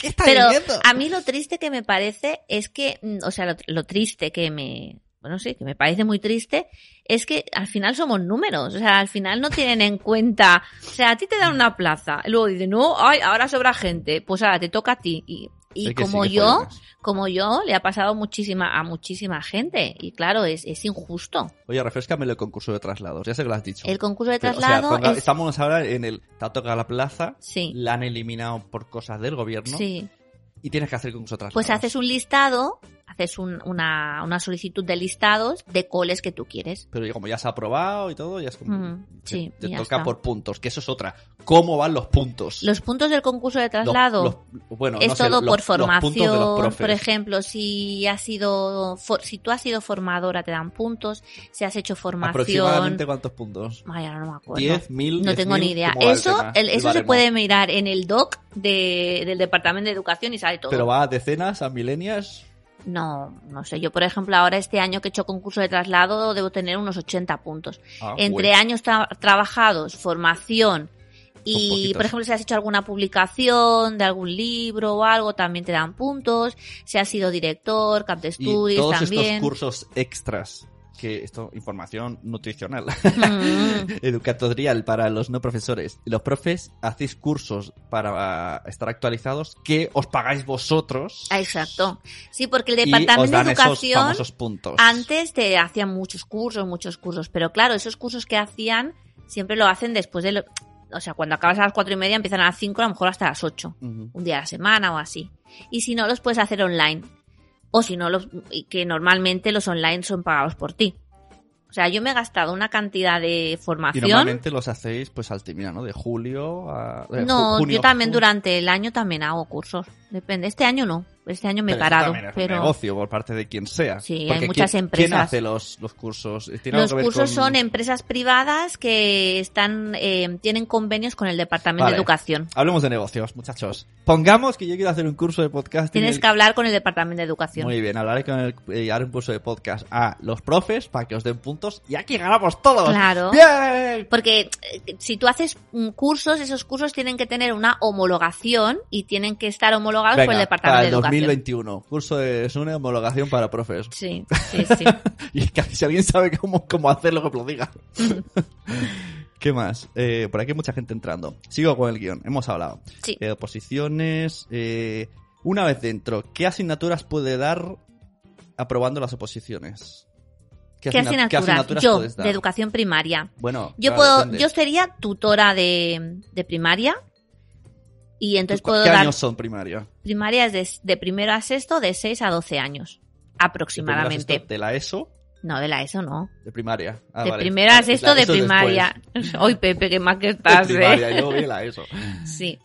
¿Qué estás Pero diciendo? a mí lo triste que me parece es que, mm, o sea, lo, lo triste que me, bueno, sí, que me parece muy triste, es que al final somos números, o sea, al final no tienen en cuenta, o sea, a ti te dan una plaza, y luego dicen, no, ay, ahora sobra gente, pues ahora te toca a ti. Y, y sí, como yo, como yo, le ha pasado muchísima, a muchísima gente, y claro, es, es injusto. Oye, refrescame el concurso de traslados, ya sé que lo has dicho. El concurso de Pero, o sea, es, Estamos ahora en el, te ha tocado la plaza, sí, la han eliminado por cosas del gobierno sí. y tienes que hacer el concurso de traslados. Pues haces un listado, haces un- una, una solicitud de listados de coles que tú quieres. Pero como ya se ha aprobado y todo, ya es como... Mm, sí, te ya toca está. por puntos, que eso es otra. ¿Cómo van los puntos? Los puntos del concurso de Los- traslado los- bueno, es no todo los- por los los formación. Por ejemplo, si has sido, for- si tú has sido formadora te dan puntos. Si has hecho formación, ¿Aproximadamente cuántos puntos? Ay, ahora no me acuerdo. ¿Diez, mil, no diez tengo ni idea. ¿Cómo va el Eso, el- El eso se baremo. puede mirar en el doc de, del Departamento de Educación y sale todo. Pero va a decenas, a milenias. No, no sé. Yo, por ejemplo, ahora este año que he hecho concurso de traslado debo tener unos 80 puntos. Ah, Entre bueno. años tra- trabajados, formación y, por ejemplo, si has hecho alguna publicación de algún libro o algo, también te dan puntos. Si has sido director, cap de estudios todos también. estos cursos extras, que esto, información nutricional, Mm, educatorial para los no profesores. Los profes hacéis cursos para estar actualizados que os pagáis vosotros. exacto. Sí, porque el y Departamento os dan de esos Educación famosos puntos. antes te hacían muchos cursos, muchos cursos, pero claro, esos cursos que hacían siempre lo hacen después de lo... O sea, cuando acabas a las cuatro y media empiezan a las cinco, a lo mejor hasta las ocho. Un día a la semana o así. Y si no, los puedes hacer online. O si no, los, y que normalmente los online son pagados por ti. O sea, yo me he gastado una cantidad de Y formación. normalmente los hacéis pues al terminar, ¿no? De julio a... de no, ju- junio, yo también junio. durante el año también hago cursos. Depende. Este año no. Este año me he parado. es un negocio por parte de quien sea. Sí, hay muchas ¿quién- empresas. ¿Quién hace los, los cursos? ¿Tiene algo los cursos con- son empresas privadas que están eh, tienen convenios con el Departamento Vale. de Educación. Hablemos de negocios, muchachos. Pongamos que yo quiero hacer un curso de podcast. Tienes que hablar con el Departamento de Educación. Muy bien, hablaré con el, eh, haré un curso de podcast a los profes para que os den puntos y aquí ganamos todos. Claro. ¡Bien! Porque eh, si tú haces mm, cursos, esos cursos tienen que tener una homologación y tienen que estar homologados por el Venga, Departamento para de Educación. 2021. Curso de SUNE, homologación para profes. Sí, sí, sí. y que si alguien sabe cómo, cómo hacerlo, que lo diga. ¿Qué más? Eh, por aquí hay mucha gente entrando. Sigo con el guion. Hemos hablado. Sí. Eh, oposiciones. eh, una vez dentro, ¿qué asignaturas puede dar aprobando las oposiciones? ¿Qué, asignaturas? ¿Qué asignaturas Yo, puedes dar? de educación primaria. Bueno, Yo claro, puedo, depende. yo sería tutora de, de primaria. Y entonces ¿Qué dar años son primaria? primarias de, de primero a sexto, de 6 a 12 años. Aproximadamente. De la ESO, No, de la ESO no. de primaria. Ah, de vale. primero a sexto la de primaria. Hoy, Pepe, qué más que estás, De primaria, ¿eh? y luego viene la ESO. Sí.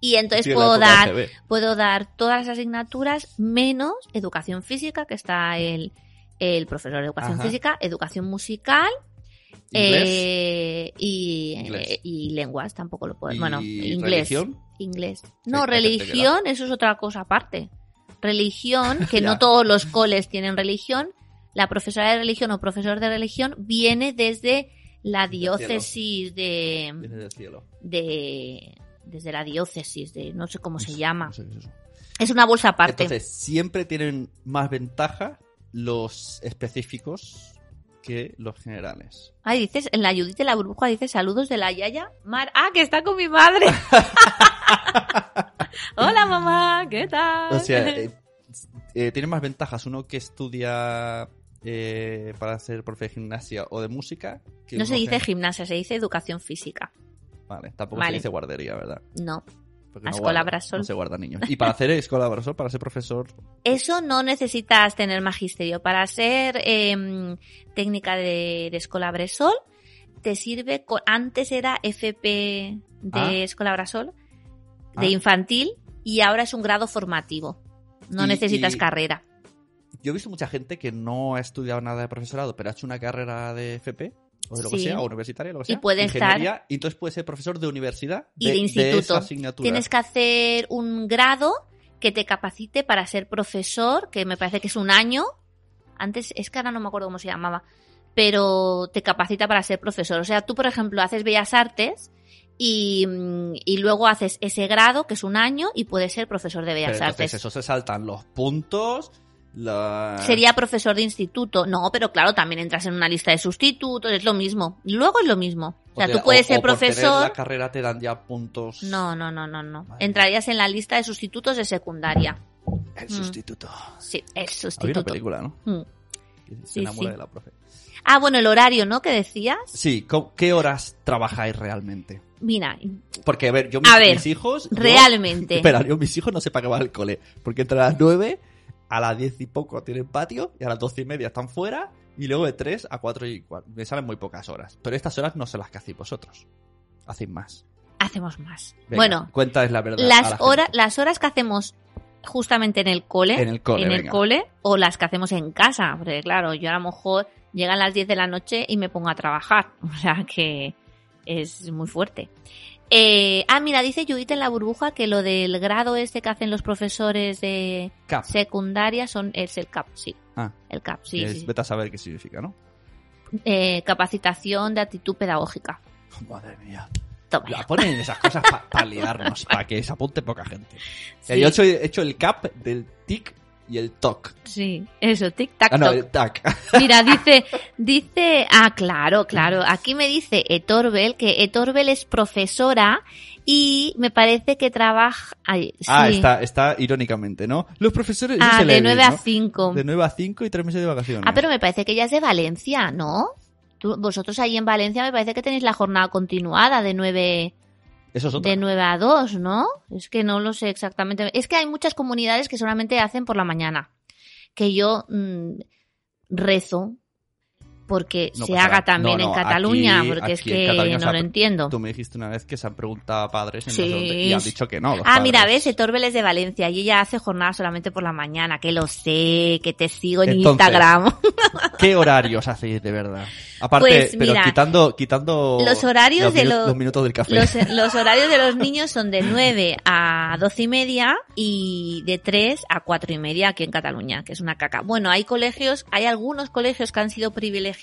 Y entonces puedo dar, puedo dar todas las asignaturas menos educación física, que está el, el profesor de educación Ajá. física, educación musical Inglés. eh, y, Inglés. eh, y lenguas tampoco lo puedo. ¿Y Bueno, inglés. religión? Inglés. No, religión, eso es otra cosa aparte. Religión, que no todos los coles tienen religión. La profesora de religión o profesor de religión viene desde la diócesis de, Viene del cielo. de desde la diócesis de no sé cómo se llama. No sé qué es eso. Es una bolsa aparte. Entonces, siempre tienen más ventaja los específicos que los generales. Ay, dices, en la Judith de la burbuja dice saludos de la Yaya. Mar ah, que está con mi madre. Hola mamá, ¿qué tal? O sea, eh, eh, tienen más ventajas uno que estudia eh, para ser profe de gimnasia o de música. Que no se dice que- gimnasia, se dice educación física. Vale, tampoco Vale. se dice guardería, ¿verdad? No. Porque A no escuela guarda- Brasol. No se guarda niños. Y para hacer escuela Brasol, para ser profesor, Eso no necesitas tener magisterio. Para ser em, técnica de, de Escola Bresol, te sirve. con- antes era FP de Ah. Escola Brasol, de Ah. infantil, y ahora es un grado formativo. No Y- necesitas y- carrera. Yo he visto mucha gente que no ha estudiado nada de profesorado, pero ha hecho una carrera de FP, o de lo que sea, o universitaria, lo que Y sea. puede ingeniería, Y entonces puede ser profesor de universidad Y de instituto. esa asignatura. Tienes que hacer un grado que te capacite para ser profesor, que me parece que es un año. Antes, es que ahora no me acuerdo cómo se llamaba, pero te capacita para ser profesor. O sea, tú, por ejemplo, haces Bellas Artes y, mm, y luego haces ese grado, que es un año, y puedes ser profesor de Bellas Artes. eso se saltan los puntos, la... Sería profesor de instituto. No, pero claro, también entras en una lista de sustitutos, es lo mismo. Luego es lo mismo. O sea, tú puedes ser o por tener profesor. la carrera te dan ya puntos. No, no, no, no, no. Entrarías en la lista de sustitutos de secundaria. El Mm. sustituto. Sí, el Había una sustituto. película, ¿no? Mm. Se Sí, enamora sí. de la profe. Ah, bueno, el horario, ¿no? Que decías. Sí, ¿co- ¿qué horas trabajáis realmente? Mira, Porque, a ver, yo mis, A ver, mis hijos... yo- realmente. Espera, yo mis hijos no sé para qué van al cole. Porque entre las 9, a las 10 y poco tienen patio, y a las 12 y media están fuera, y luego de 3 a 4 y 4. Me salen muy pocas horas. Pero estas horas no son las que hacéis vosotros. Hacéis más. hacemos más. Venga, bueno, Cuéntales la verdad. las la las horas que hacemos justamente en el cole, En el cole, en el cole, o las que hacemos en casa, porque claro, yo a lo mejor llegan las 10 de la noche y me pongo a trabajar, o sea que es muy fuerte. Eh, ah, mira, dice Judith en la burbuja que lo del grado este que hacen los profesores de Cap. secundaria son es el CAP, sí. Ah, El CAP, sí. es- sí. Vete a saber qué significa, ¿no? Eh, capacitación de actitud pedagógica. Madre mía. Toma. La ponen esas cosas para liarnos, para que se apunte poca gente. Sí, Yo he hecho, he hecho el cap del tic y el toc. sí, eso, tic tac Ah, no, toc. el tac. Mira, dice, dice, ah, claro, claro. Aquí me dice Etorbel que Etorbel es profesora y me parece que trabaja. ay, sí. Ah, está, está irónicamente, ¿no? Los profesores. eso Ah, de bien, 9 a ¿no? 5. De 9 a 5 y 3 meses de vacaciones. Ah, pero me parece que ella es de Valencia, ¿no? Tú- vosotros ahí en Valencia me parece que tenéis la jornada continuada de 9, Es de 9 a 2, ¿no? Es que no lo sé exactamente. Es que hay muchas comunidades que solamente hacen por la mañana. Que yo mm, rezo porque No se haga nada. también No, en no, Cataluña, aquí- porque es aquí en que no lo entiendo. Tú me dijiste una vez que se han preguntado a padres en Sí. y han dicho que no. Ah, mira, padres. ves, Etorbel es de Valencia y ella hace jornada solamente por la mañana, que lo sé, que te sigo en Entonces, Instagram. ¿Qué horarios hacéis de verdad? Aparte, Pues, pero mira, quitando, quitando los horarios los de los- los minutos del café. Los, los horarios de los niños son de 9 a 12 y media y de 3 a 4 y media aquí en Cataluña, que es una caca. Bueno, hay colegios, hay algunos colegios que han sido privilegiados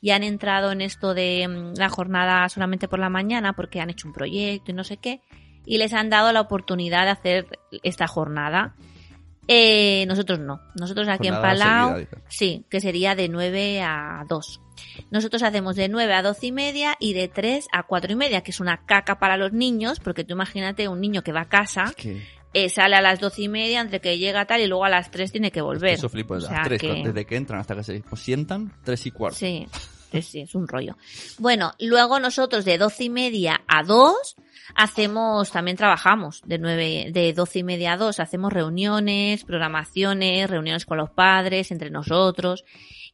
y han entrado en esto de mm, la jornada solamente por la mañana porque han hecho un proyecto y no sé qué, y les han dado la oportunidad de hacer esta jornada. Eh, nosotros no. Nosotros aquí en Palau, sí, que sería de 9 a 2. Nosotros hacemos de 9 a 12 y media y de 3 a 4 y media, que es una caca para los niños, porque tú imagínate un niño que va a casa, Es que, eh, sale a las 12 y media, entre que llega tal y luego a las 3 tiene que volver. eso flipo O sea las tres, que- desde que entran hasta que se sientan, tres y cuarto. Sí, sí, es un rollo. Bueno, luego nosotros de 12 y media a 2 hacemos, también trabajamos de 9, de 12 y media a 2, hacemos reuniones, programaciones, reuniones con los padres, entre nosotros.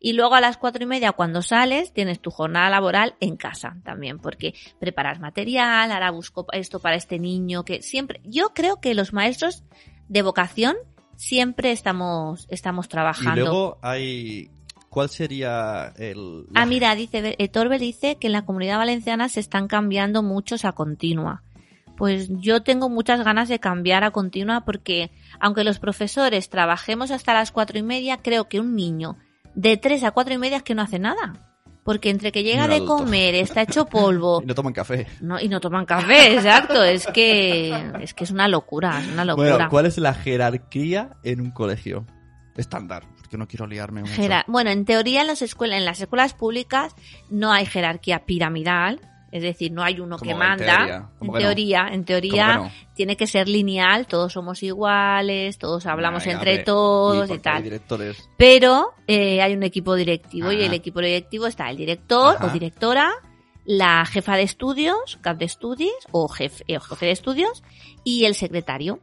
Y luego a las cuatro y media, cuando sales, tienes tu jornada laboral en casa también, porque preparas material, ahora busco esto para este niño, que siempre, yo creo que los maestros de vocación siempre estamos, estamos Y trabajando. luego hay cuál sería el... Ah, mira, dice, eh, Torbel dice que en la comunidad valenciana se están cambiando muchos a continua. Pues yo tengo muchas ganas de cambiar a continua porque aunque los profesores trabajemos hasta las cuatro y media, creo que un niño de tres a cuatro y media es que no hace nada. Porque entre que llega de comer, está hecho polvo Y no toman café. no, y no toman café, exacto. Es que es que es una locura, es una locura. Bueno, ¿cuál es la jerarquía en un colegio? Estándar, porque no quiero liarme mucho. Jerar- bueno, en teoría en las escuelas, en las escuelas públicas no hay jerarquía piramidal, es decir, no hay uno Como que en manda. teoría, En no. teoría, en ¿Cómo teoría que no? tiene que ser lineal, todos somos iguales, todos hablamos entre todos y, tal. directores. Pero eh, hay un equipo directivo y el equipo directivo está el director Ajá. o directora, la jefa de estudios, cap de estudios o jefe, eh, jefe de estudios y el secretario,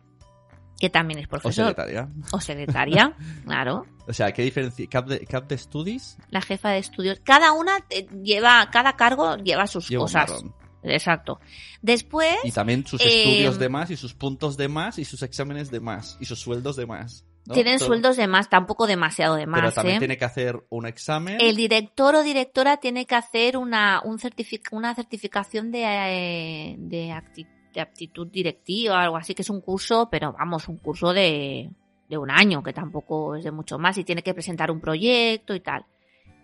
que también es O profesor. secretaria. O secretaria, claro. O sea, ¿qué diferencia? ¿Cap de, cap de studies? La jefa de estudios. Cada una eh, lleva, cada cargo lleva sus Lleva cosas. Exacto. Después, Y también sus Eh, estudios de más, y sus puntos de más, y sus exámenes de más, y sus sueldos de más. ¿no? tienen Todo. sueldos de más, tampoco demasiado de Pero más, también ¿eh? tiene que hacer un examen. El director o directora tiene que hacer una, un certific- una certificación de, eh, de, acti- de aptitud directiva, algo así, que es un curso, pero vamos, un curso de, de un año, que tampoco es de mucho más, y tiene que presentar un proyecto y tal.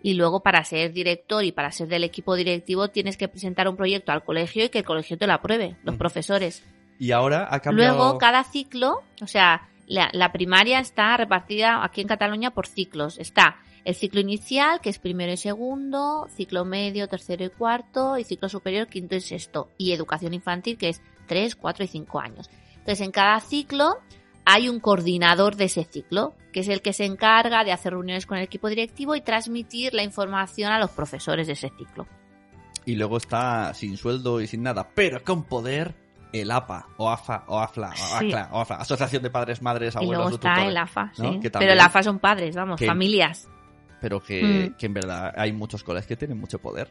Y luego para ser director y para ser del equipo directivo tienes que presentar un proyecto al colegio y que el colegio te lo apruebe, los Mm. profesores. Y ahora ha cambiado. Luego, cada ciclo, o sea, la, la primaria está repartida aquí en Cataluña por ciclos. Está el ciclo inicial, que es primero y segundo, ciclo medio, tercero y cuarto, y ciclo superior, quinto y sexto. Y educación infantil, que es tres, cuatro y cinco años. Entonces, en cada ciclo hay un coordinador de ese ciclo, que es el que se encarga de hacer reuniones con el equipo directivo y transmitir la información a los profesores de ese ciclo. Y luego está sin sueldo y sin nada, pero con poder, el APA, o AFA, o AFLA, o Sí. ACLA, o AFLA, Asociación de Padres, Madres, y Abuelos, luego está Tutores. el AFA, ¿no? sí. Que Pero el AFA son padres, vamos, que- familias. Pero que, Mm. que en verdad hay muchos colegios que tienen mucho poder.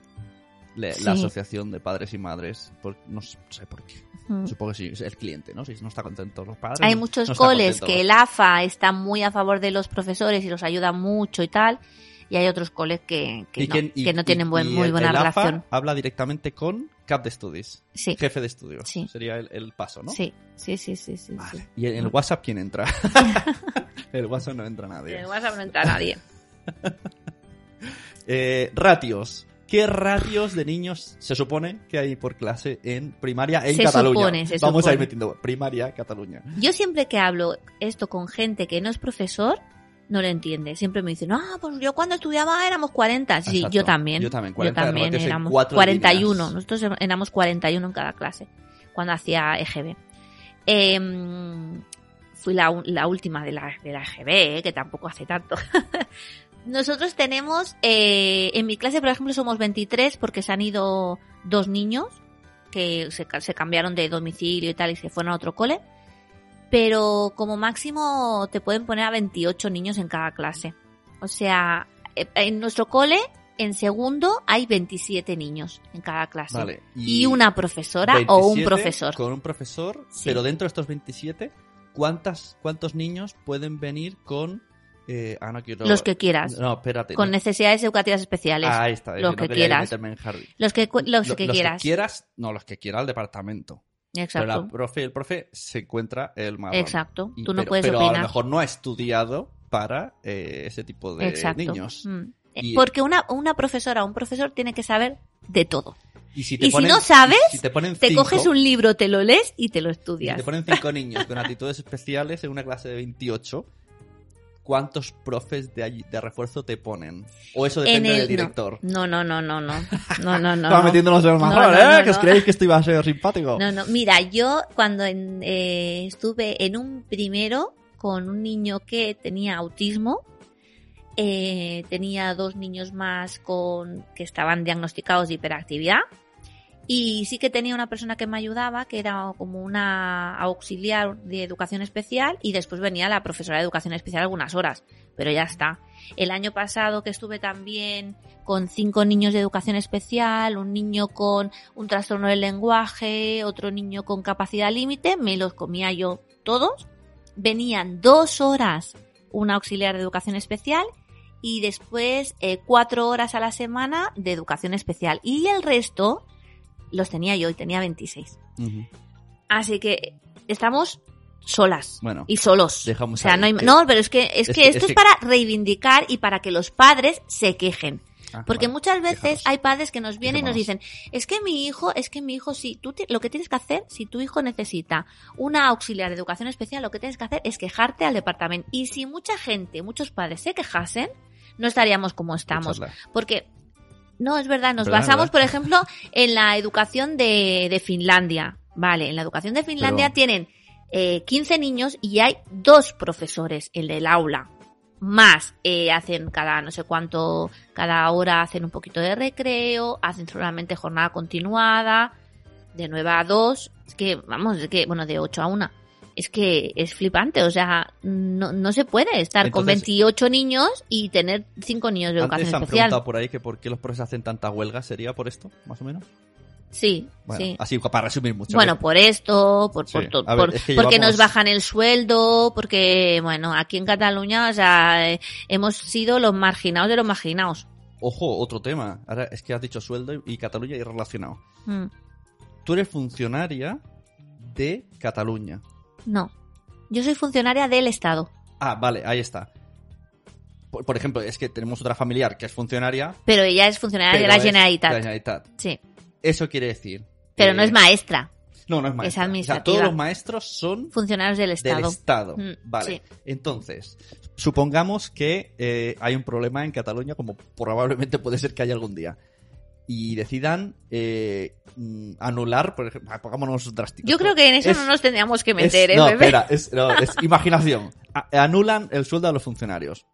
Sí. La Asociación de Padres y Madres, por- no sé por qué. Mm. Supongo que sí, el cliente, ¿no? Si no está contento los padres. Hay muchos no coles contento que el AFA está muy a favor de los profesores y los ayuda mucho y tal, y hay otros coles que, que, ¿Y no, quién- y- que no y- tienen buen- y muy el- buena el AFA relación. habla directamente con Cap de Studies, Sí, jefe de estudios. Sí. Sería el, el paso, ¿no? sí, sí, sí, sí, sí. Vale. ¿Y en el WhatsApp quién entra? el WhatsApp no entra nadie. En WhatsApp no entra nadie. Eh, ratios. ¿Qué ratios de niños se supone que hay por clase en primaria en Se Cataluña? supone, se Vamos a ir metiendo primaria Cataluña. Yo siempre que hablo esto con gente que no es profesor, no lo entiende. Siempre me dicen, ah, pues yo cuando estudiaba éramos 40. Sí, Exacto. yo también. Yo también, 40 también ratios en éramos cuatro 41. líneas. Nosotros éramos 41 en cada clase cuando hacía EGB. Em, fui la última de la, de la EGB, eh, que tampoco hace tanto. Nosotros tenemos, eh, en mi clase, por ejemplo, somos 23 porque se han ido dos niños que se, se cambiaron de domicilio y tal y se fueron a otro cole. Pero como máximo te pueden poner a 28 niños en cada clase. O sea, eh, en nuestro cole, en segundo, hay 27 niños en cada clase. Vale. Y, una profesora o un 27 profesor. Con un profesor, Sí. pero dentro de estos 27, ¿cuántas, ¿cuántos niños pueden venir con... Eh, ah, no quiero... Los que quieras. No, espérate. Con no- necesidades educativas especiales. Ah, ahí está. es lo no que quieras. en. Los que, los los quieras. que quieras, no, los que quiera el departamento. Pero la Exacto. profe, el profe se encuentra el marrón. Exacto. Y- Tú no pero, puedes pero a lo mejor no ha estudiado para eh, ese tipo de Exacto. niños. Mm. Eh, Y- Porque una, una profesora o un profesor tiene que saber de todo. Y si, Y si no sabes, si te, ponen Te coges un libro, te lo lees y te lo y si estudias. te ponen cinco niños con actitudes especiales en una clase de 28, ¿cuántos profes de, de refuerzo te ponen? O eso En depende el- del director. No, no, no, no, no. No, no, no. Estaba no. metiéndonos en el marrón, no, ¿eh? no, que os creéis que esto iba a ser simpático. No, no. Mira, yo cuando en- eh, estuve en un primero con un niño que tenía autismo, eh, tenía dos niños más con que estaban diagnosticados de hiperactividad y sí que tenía una persona que me ayudaba que era como una auxiliar de educación especial y después venía la profesora de educación especial algunas horas, pero ya está. El año pasado que estuve también con cinco niños de educación especial, un niño con un trastorno del lenguaje, otro niño con capacidad límite, me los comía yo todos. Venían dos horas una auxiliar de educación especial y después eh, cuatro horas a la semana de educación especial. Y el resto los tenía yo y tenía 26. Ujú. Así que estamos solas Bueno, y solos. dejamos o sea, no, hay- no, pero es que, es es que que- esto es para reivindicar y para que los padres se quejen. Ah, Porque vale, muchas veces hay padres que nos vienen y nos dicen, es que mi hijo, es que mi hijo, si tú lo que tienes que hacer, si tu hijo necesita una auxiliar de educación especial, lo que tienes que hacer es quejarte al departamento. Y si mucha gente, muchos padres se quejasen, no estaríamos como estamos. Porque, no, es verdad, nos Verdad, basamos, verdad. por ejemplo, en la educación de, de Finlandia. Vale, en la educación de Finlandia Pero- tienen eh, 15 niños y hay dos profesores, el del aula. Más, eh, hacen cada no sé cuánto, cada hora hacen un poquito de recreo, hacen solamente jornada continuada, de 9 a 2. Es que, vamos, es que, bueno, de 8 a 1. Es que es flipante, o sea, no, no se puede estar con Entonces- 28 niños y tener 5 niños de educación Antes han especial. preguntado por ahí que por qué los profes hacen tanta huelga, ¿sería por esto, más o menos? Sí, Bueno, sí. así para resumir mucho. Bueno, por esto, por, Sí. por, to- A ver, por- es que porque llevamos- nos bajan el sueldo, porque, bueno, aquí en Cataluña, o sea, eh, hemos sido los marginados de los marginados. Ojo, otro tema. Ahora es que has dicho sueldo y Cataluña y relacionado. Mm, Tú eres funcionaria de Cataluña. No. Yo soy funcionaria del Estado, Ah, vale, ahí está. Por, por ejemplo, es que tenemos otra familiar que es funcionaria. pero ella es funcionaria de la es Generalitat. de la Generalitat. Sí. Eso quiere decir. Pero no es maestra, No, no es maestra. O sea, administrativa. todos los maestros son funcionarios del Estado. del Estado. Mm, vale. sí. Entonces, supongamos que eh, hay un problema en Cataluña, como probablemente puede ser que haya algún día. Y decidan eh, mm, anular, por ejemplo, ah, pongámonos drásticos. Yo creo que en eso Es- no nos tendríamos que es- meter, ¿eh, no, bebé? espera, es, no, es imaginación. A- anulan el sueldo a los funcionarios,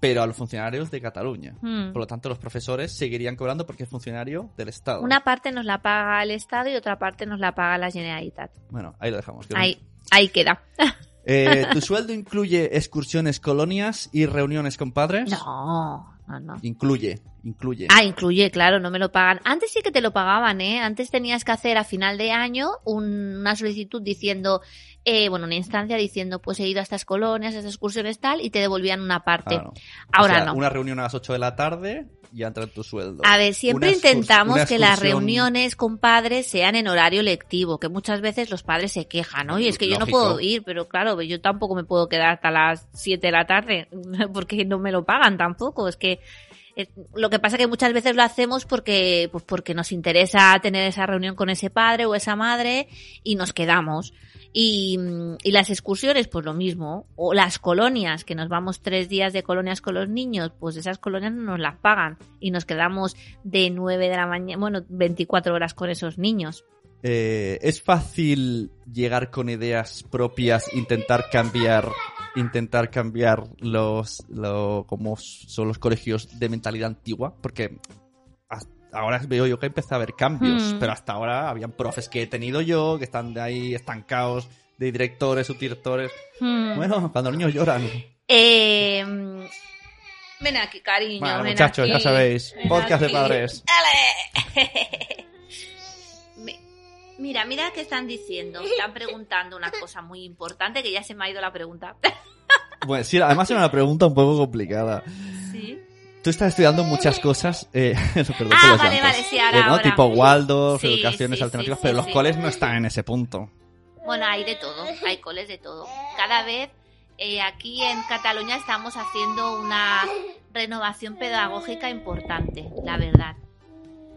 pero a los funcionarios de Cataluña. Mm. Por lo tanto, los profesores seguirían cobrando porque es funcionario del Estado. Una parte nos la paga el Estado y otra parte nos la paga la Generalitat. Bueno, ahí lo dejamos. que no- Ahí, ahí queda. Eh, ¿Tu sueldo incluye excursiones, colonias y reuniones con padres? No, no, no. Incluye, incluye. Ah, incluye, claro, no me lo pagan. Antes sí que te lo pagaban, ¿eh? Antes tenías que hacer a final de año un- una solicitud diciendo, eh, bueno, una instancia diciendo, pues he ido a estas colonias, a estas excursiones tal, y te devolvían una parte. Ah, no. Ahora O sea, no. Una reunión a las 8 de la tarde y entra en tu sueldo. A ver, siempre intentamos que las reuniones con padres sean en horario lectivo, que muchas veces los padres se quejan, oye, es que yo no puedo ir, pero claro, yo tampoco me puedo quedar hasta las 7 de la tarde, porque no me lo pagan tampoco, es que eh, lo que pasa que muchas veces lo hacemos porque, pues porque nos interesa tener esa reunión con ese padre o esa madre y nos quedamos. Y, mm, y las excursiones, pues lo mismo. O las colonias, que nos vamos tres días de colonias con los niños, pues esas colonias no nos las pagan. Y nos quedamos de 9 de la mañana, bueno, 24 horas con esos niños. Eh, ¿Es fácil llegar con ideas propias, intentar cambiar, intentar cambiar los, lo, como son los colegios de mentalidad antigua? Porque ahora veo yo que empieza a haber cambios, Hmm. pero hasta ahora habían profes que he tenido yo, que están de ahí estancados, de directores, subdirectores. Hmm. Bueno, cuando los niños lloran. Eh, ven aquí, cariño. Bueno, ven muchachos, aquí. ya sabéis, Ven podcast de aquí. padres. ¡Ale! Mi- Mira, mira qué están diciendo. Están preguntando una cosa muy importante que ya se me ha ido la pregunta. Bueno, sí, además era una pregunta un poco complicada. ¿Sí? Tú estás estudiando muchas cosas, eh, perdón Ah, por los vale, llantos. vale, sí, ahora, Eh, ¿no? ahora. Tipo Waldorf, Sí, educaciones sí, alternativas, pero los coles no están en ese punto. Bueno, hay de todo, hay coles de todo. Cada vez eh, aquí en Cataluña estamos haciendo una renovación pedagógica importante, la verdad.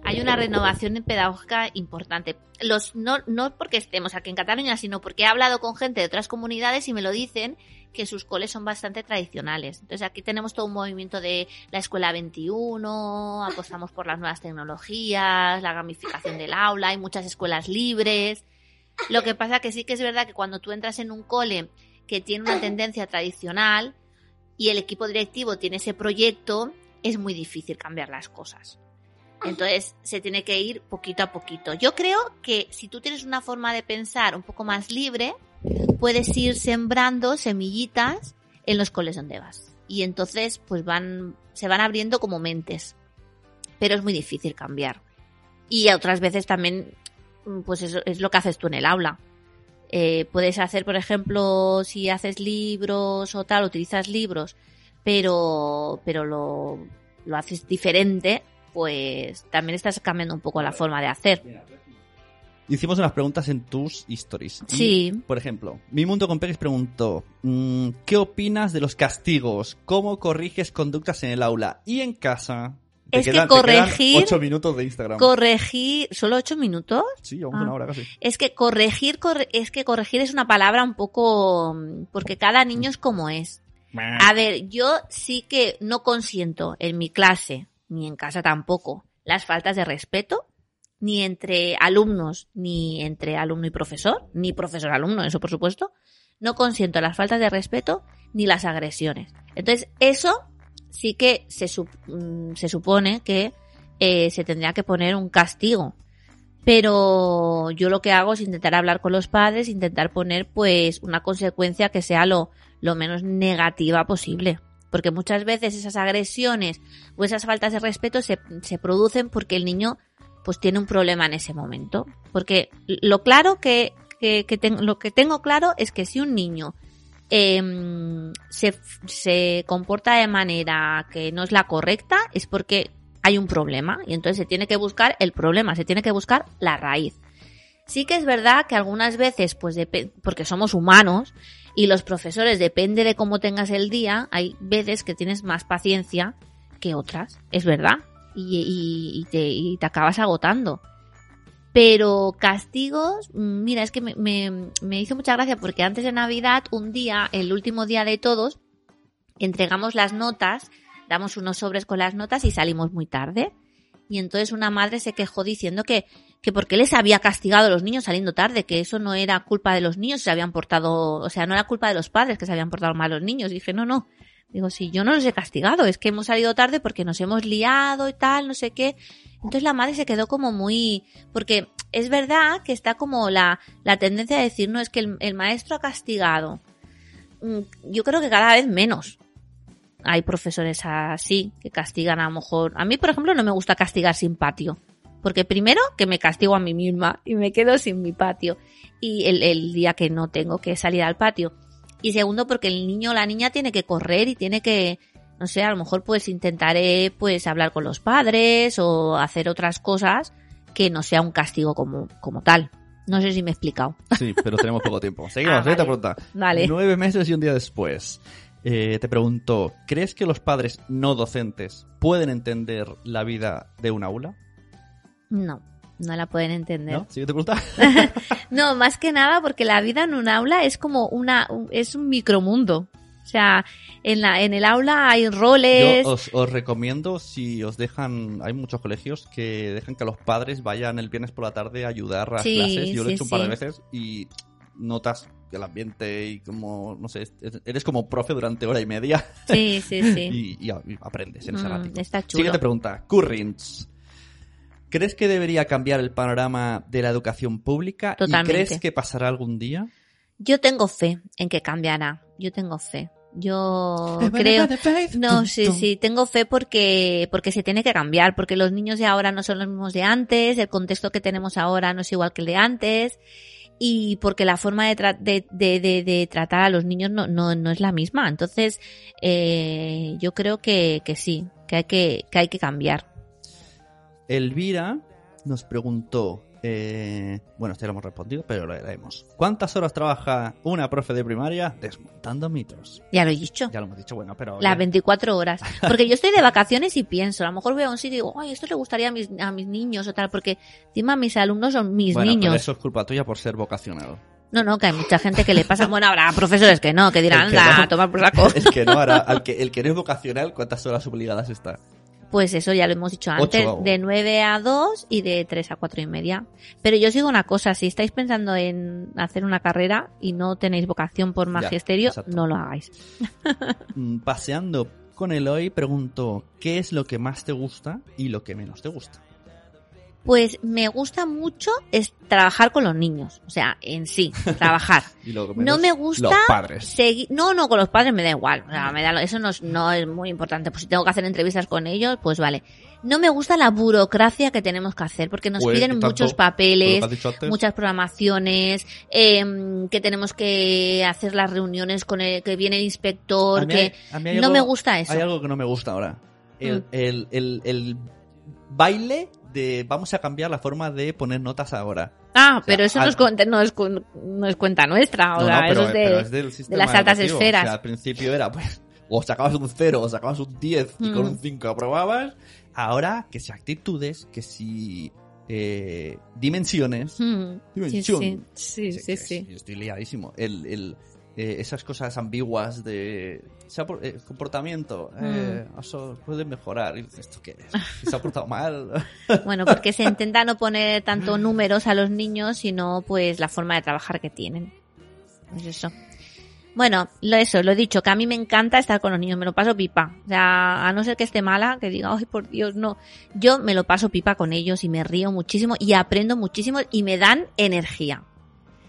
Hay una renovación pedagógica importante. Los, no, no porque estemos aquí en Cataluña, sino porque he hablado con gente de otras comunidades y me lo dicen que sus coles son bastante tradicionales. Entonces aquí tenemos todo un movimiento de la escuela 21, apostamos por las nuevas tecnologías, la gamificación del aula, hay muchas escuelas libres. Lo que pasa que sí que es verdad que cuando tú entras en un cole que tiene una tendencia tradicional y el equipo directivo tiene ese proyecto, es muy difícil cambiar las cosas. Entonces se tiene que ir poquito a poquito. Yo creo que si tú tienes una forma de pensar un poco más libre, puedes ir sembrando semillitas en los coles donde vas. Y entonces pues van, se van abriendo como mentes. Pero es muy difícil cambiar. Y otras veces también pues eso es lo que haces tú en el aula. Eh, puedes hacer, por ejemplo, si haces libros o tal, utilizas libros, pero, pero lo, lo haces diferente, pues también estás cambiando un poco la forma de hacer. Hicimos unas preguntas en tus stories. Y, Sí. Por ejemplo, Mi Mundo con Peques preguntó, mm, ¿qué opinas de los castigos? ¿Cómo corriges conductas en el aula y en casa? Te Es que quedan- corregir- ocho minutos de Instagram. Corregir, ¿solo ocho minutos? sí, llevamos Ah. una hora casi. Es que corregir, corre- es que corregir es una palabra un poco, mm, porque cada niño es como es. A ver, yo sí que no consiento en mi clase, ni en casa tampoco, las faltas de respeto, ni entre alumnos, ni entre alumno y profesor, ni profesor-alumno, eso por supuesto. No consiento las faltas de respeto ni las agresiones. Entonces, eso sí que se, mm, se supone que eh, se tendría que poner un castigo. Pero yo lo que hago es intentar hablar con los padres, intentar poner pues una consecuencia que sea lo, lo menos negativa posible. Porque muchas veces esas agresiones o esas faltas de respeto se, se producen porque el niño pues tiene un problema en ese momento. Porque lo claro que, que, lo que tengo claro es que si un niño em, se, se comporta de manera que no es la correcta, es porque hay un problema. Y entonces se tiene que buscar el problema, se tiene que buscar la raíz. Sí que es verdad que algunas veces, pues porque somos humanos y los profesores, depende de cómo tengas el día, hay veces que tienes más paciencia que otras, es verdad, y, te, y te acabas agotando. Pero castigos, mm, mira, es que me, me, me hizo mucha gracia porque antes de Navidad, un día, el último día de todos, entregamos las notas, damos unos sobres con las notas y salimos muy tarde. Y entonces una madre se quejó diciendo que, que porque les había castigado a los niños saliendo tarde, que eso no era culpa de los niños, se habían portado, o sea, no era culpa de los padres que se habían portado mal los niños. Y dije, no, no. Digo, si yo no los he castigado, es que hemos salido tarde porque nos hemos liado y tal, no sé qué. Entonces la madre se quedó como muy, porque es verdad que está como la, la tendencia a decir, no, es que el, el maestro ha castigado. Mm, Yo creo que cada vez menos hay profesores así que castigan a lo mejor. A mí, por ejemplo, no me gusta castigar sin patio. Porque primero que me castigo a mí misma y me quedo sin mi patio. Y el, el día que no tengo que salir al patio. Y segundo porque el niño o la niña tiene que correr y tiene que, no sé, a lo mejor pues intentaré pues hablar con los padres o hacer otras cosas que no sea un castigo como, como tal. No sé si me he explicado. Sí, pero tenemos poco tiempo. Seguimos, Ah, vale. pregunta. Vale. Nueve meses y un día después. Eh, te pregunto, ¿crees que los padres no docentes pueden entender la vida de un aula? No, no la pueden entender. ¿No? Siguiente pregunta. No, más que nada porque la vida en un aula es como una, un- es un micromundo. O sea, en la, en el aula hay roles. Yo os, os recomiendo, si os dejan, hay muchos colegios que dejan que los padres vayan el viernes por la tarde a ayudar a las Sí, clases. Yo lo he hecho un par de sí. veces y notas el ambiente y como, no sé, es- eres como profe durante hora y media Sí, sí, sí. y, aprendes en ese Mm, ratito. está chulo. Siguiente pregunta. Currents. ¿Crees que debería cambiar el panorama de la educación pública? Totalmente. ¿Y crees que pasará algún día? Yo tengo fe en que cambiará. Yo tengo fe. Yo creo. No, sí, sí, tengo fe porque, porque se tiene que cambiar, porque los niños de ahora no son los mismos de antes, el contexto que tenemos ahora no es igual que el de antes, y porque la forma de, tra- de, de, de- de tratar a los niños no, no, no es la misma. Entonces, eh, yo creo que, que sí, que hay que, que hay que cambiar. Elvira nos preguntó, eh, bueno, esto ya lo hemos respondido, pero lo leemos. ¿Cuántas horas trabaja una profe de primaria desmontando mitos? Ya lo he dicho. Ya lo hemos dicho, bueno, pero... Las 24 horas. Porque yo estoy de vacaciones y pienso, a lo mejor voy a un sitio y digo, ay, esto le gustaría a mis, a mis niños o tal, porque encima mis alumnos son mis bueno, niños. pero eso es culpa tuya por ser vocacional. No, no, que hay mucha gente que le pasa. Bueno, habrá profesores que no, que dirán, El anda, no. a tomar por saco. El que no hará, al que, el que no es vocacional, ¿cuántas horas obligadas está? Pues eso ya lo hemos dicho antes, Ocho. de 9 a 2 y de 3 a 4 y media. Pero yo os digo una cosa, si estáis pensando en hacer una carrera y no tenéis vocación por magisterio, no lo hagáis. Mm, Paseando con Eloy, pregunto, ¿qué es lo que más te gusta y lo que menos te gusta? Pues me gusta mucho es trabajar con los niños, o sea, en sí, trabajar. Y lo No me gusta Los padres. seguir. No, no, con los padres me da igual. O sea, me da lo- eso no es, no es muy importante. Pues si tengo que hacer entrevistas con ellos, pues vale. No me gusta la burocracia que tenemos que hacer, porque nos Pues, piden muchos papeles, muchas programaciones, em, que tenemos que hacer las reuniones con el que viene el A inspector, hay- que a mí hay no algo- me gusta eso. Hay algo que no me gusta ahora. El, Mm. el, el, el baile de vamos a cambiar la forma de poner notas ahora. Ah, O sea, pero eso no es, cuenta, no, es, no es cuenta nuestra, o No, sea, pero, eso es de... es del sistema las altas educativo. esferas. O sea, al principio era, pues, o sacabas un 0 o sacabas un 10 y con Mm. un 5 aprobabas. Ahora, que si actitudes, que si eh, dimensiones. Mm, sí, Dimensión. sí, sí, Sí, sí. Yo estoy liadísimo. El, el, eh, esas cosas ambiguas de se ha por- eh, comportamiento, eh, Mm. eso puede mejorar. ¿Esto qué es? Se ha portado mal. Bueno, porque se intenta no poner tanto números a los niños, sino pues la forma de trabajar que tienen. Pues eso. Bueno, lo eso, lo he dicho, que a mí me encanta estar con los niños, me lo paso pipa. O sea, a no ser que esté mala, que diga, ay, por Dios, no. Yo me lo paso pipa con ellos y me río muchísimo y aprendo muchísimo y me dan energía.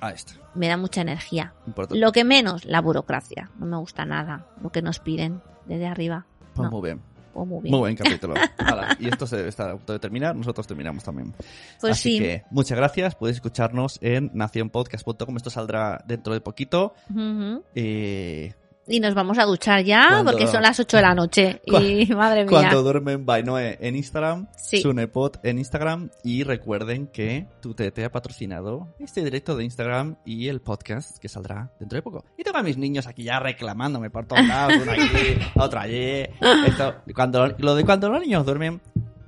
Ahí está. Me dan mucha energía. Importante. Lo que menos, la burocracia. No me gusta nada lo que nos piden desde arriba. Pues no. muy bien. Oh, muy bien. Muy buen capítulo. Hala, y esto se está a punto de terminar, nosotros terminamos también. Pues Así sí. que muchas gracias, podéis escucharnos en nacionpodcast.com, esto saldrá dentro de poquito. Ujú. Eh, Y nos vamos a duchar ya porque son las 8 de la noche. Y madre mía. Cuando duermen by Noe en Instagram, Sí. Sunepod en Instagram y recuerden que Tutete ha patrocinado este directo de Instagram y el podcast que saldrá dentro de poco. Y tengo a mis niños aquí ya reclamándome por todos lados, uno aquí, otro allí. Esto, cuando, lo de cuando los niños duermen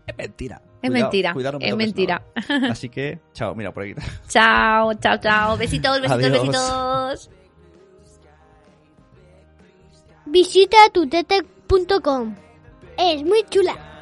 es mentira. Es Cuidado, mentira. cuidado, es mentira. Así que, chao, mira por aquí. Chao, chao, chao. Besitos, besitos, Adiós. besitos. Visita tutete.com. Es muy chula.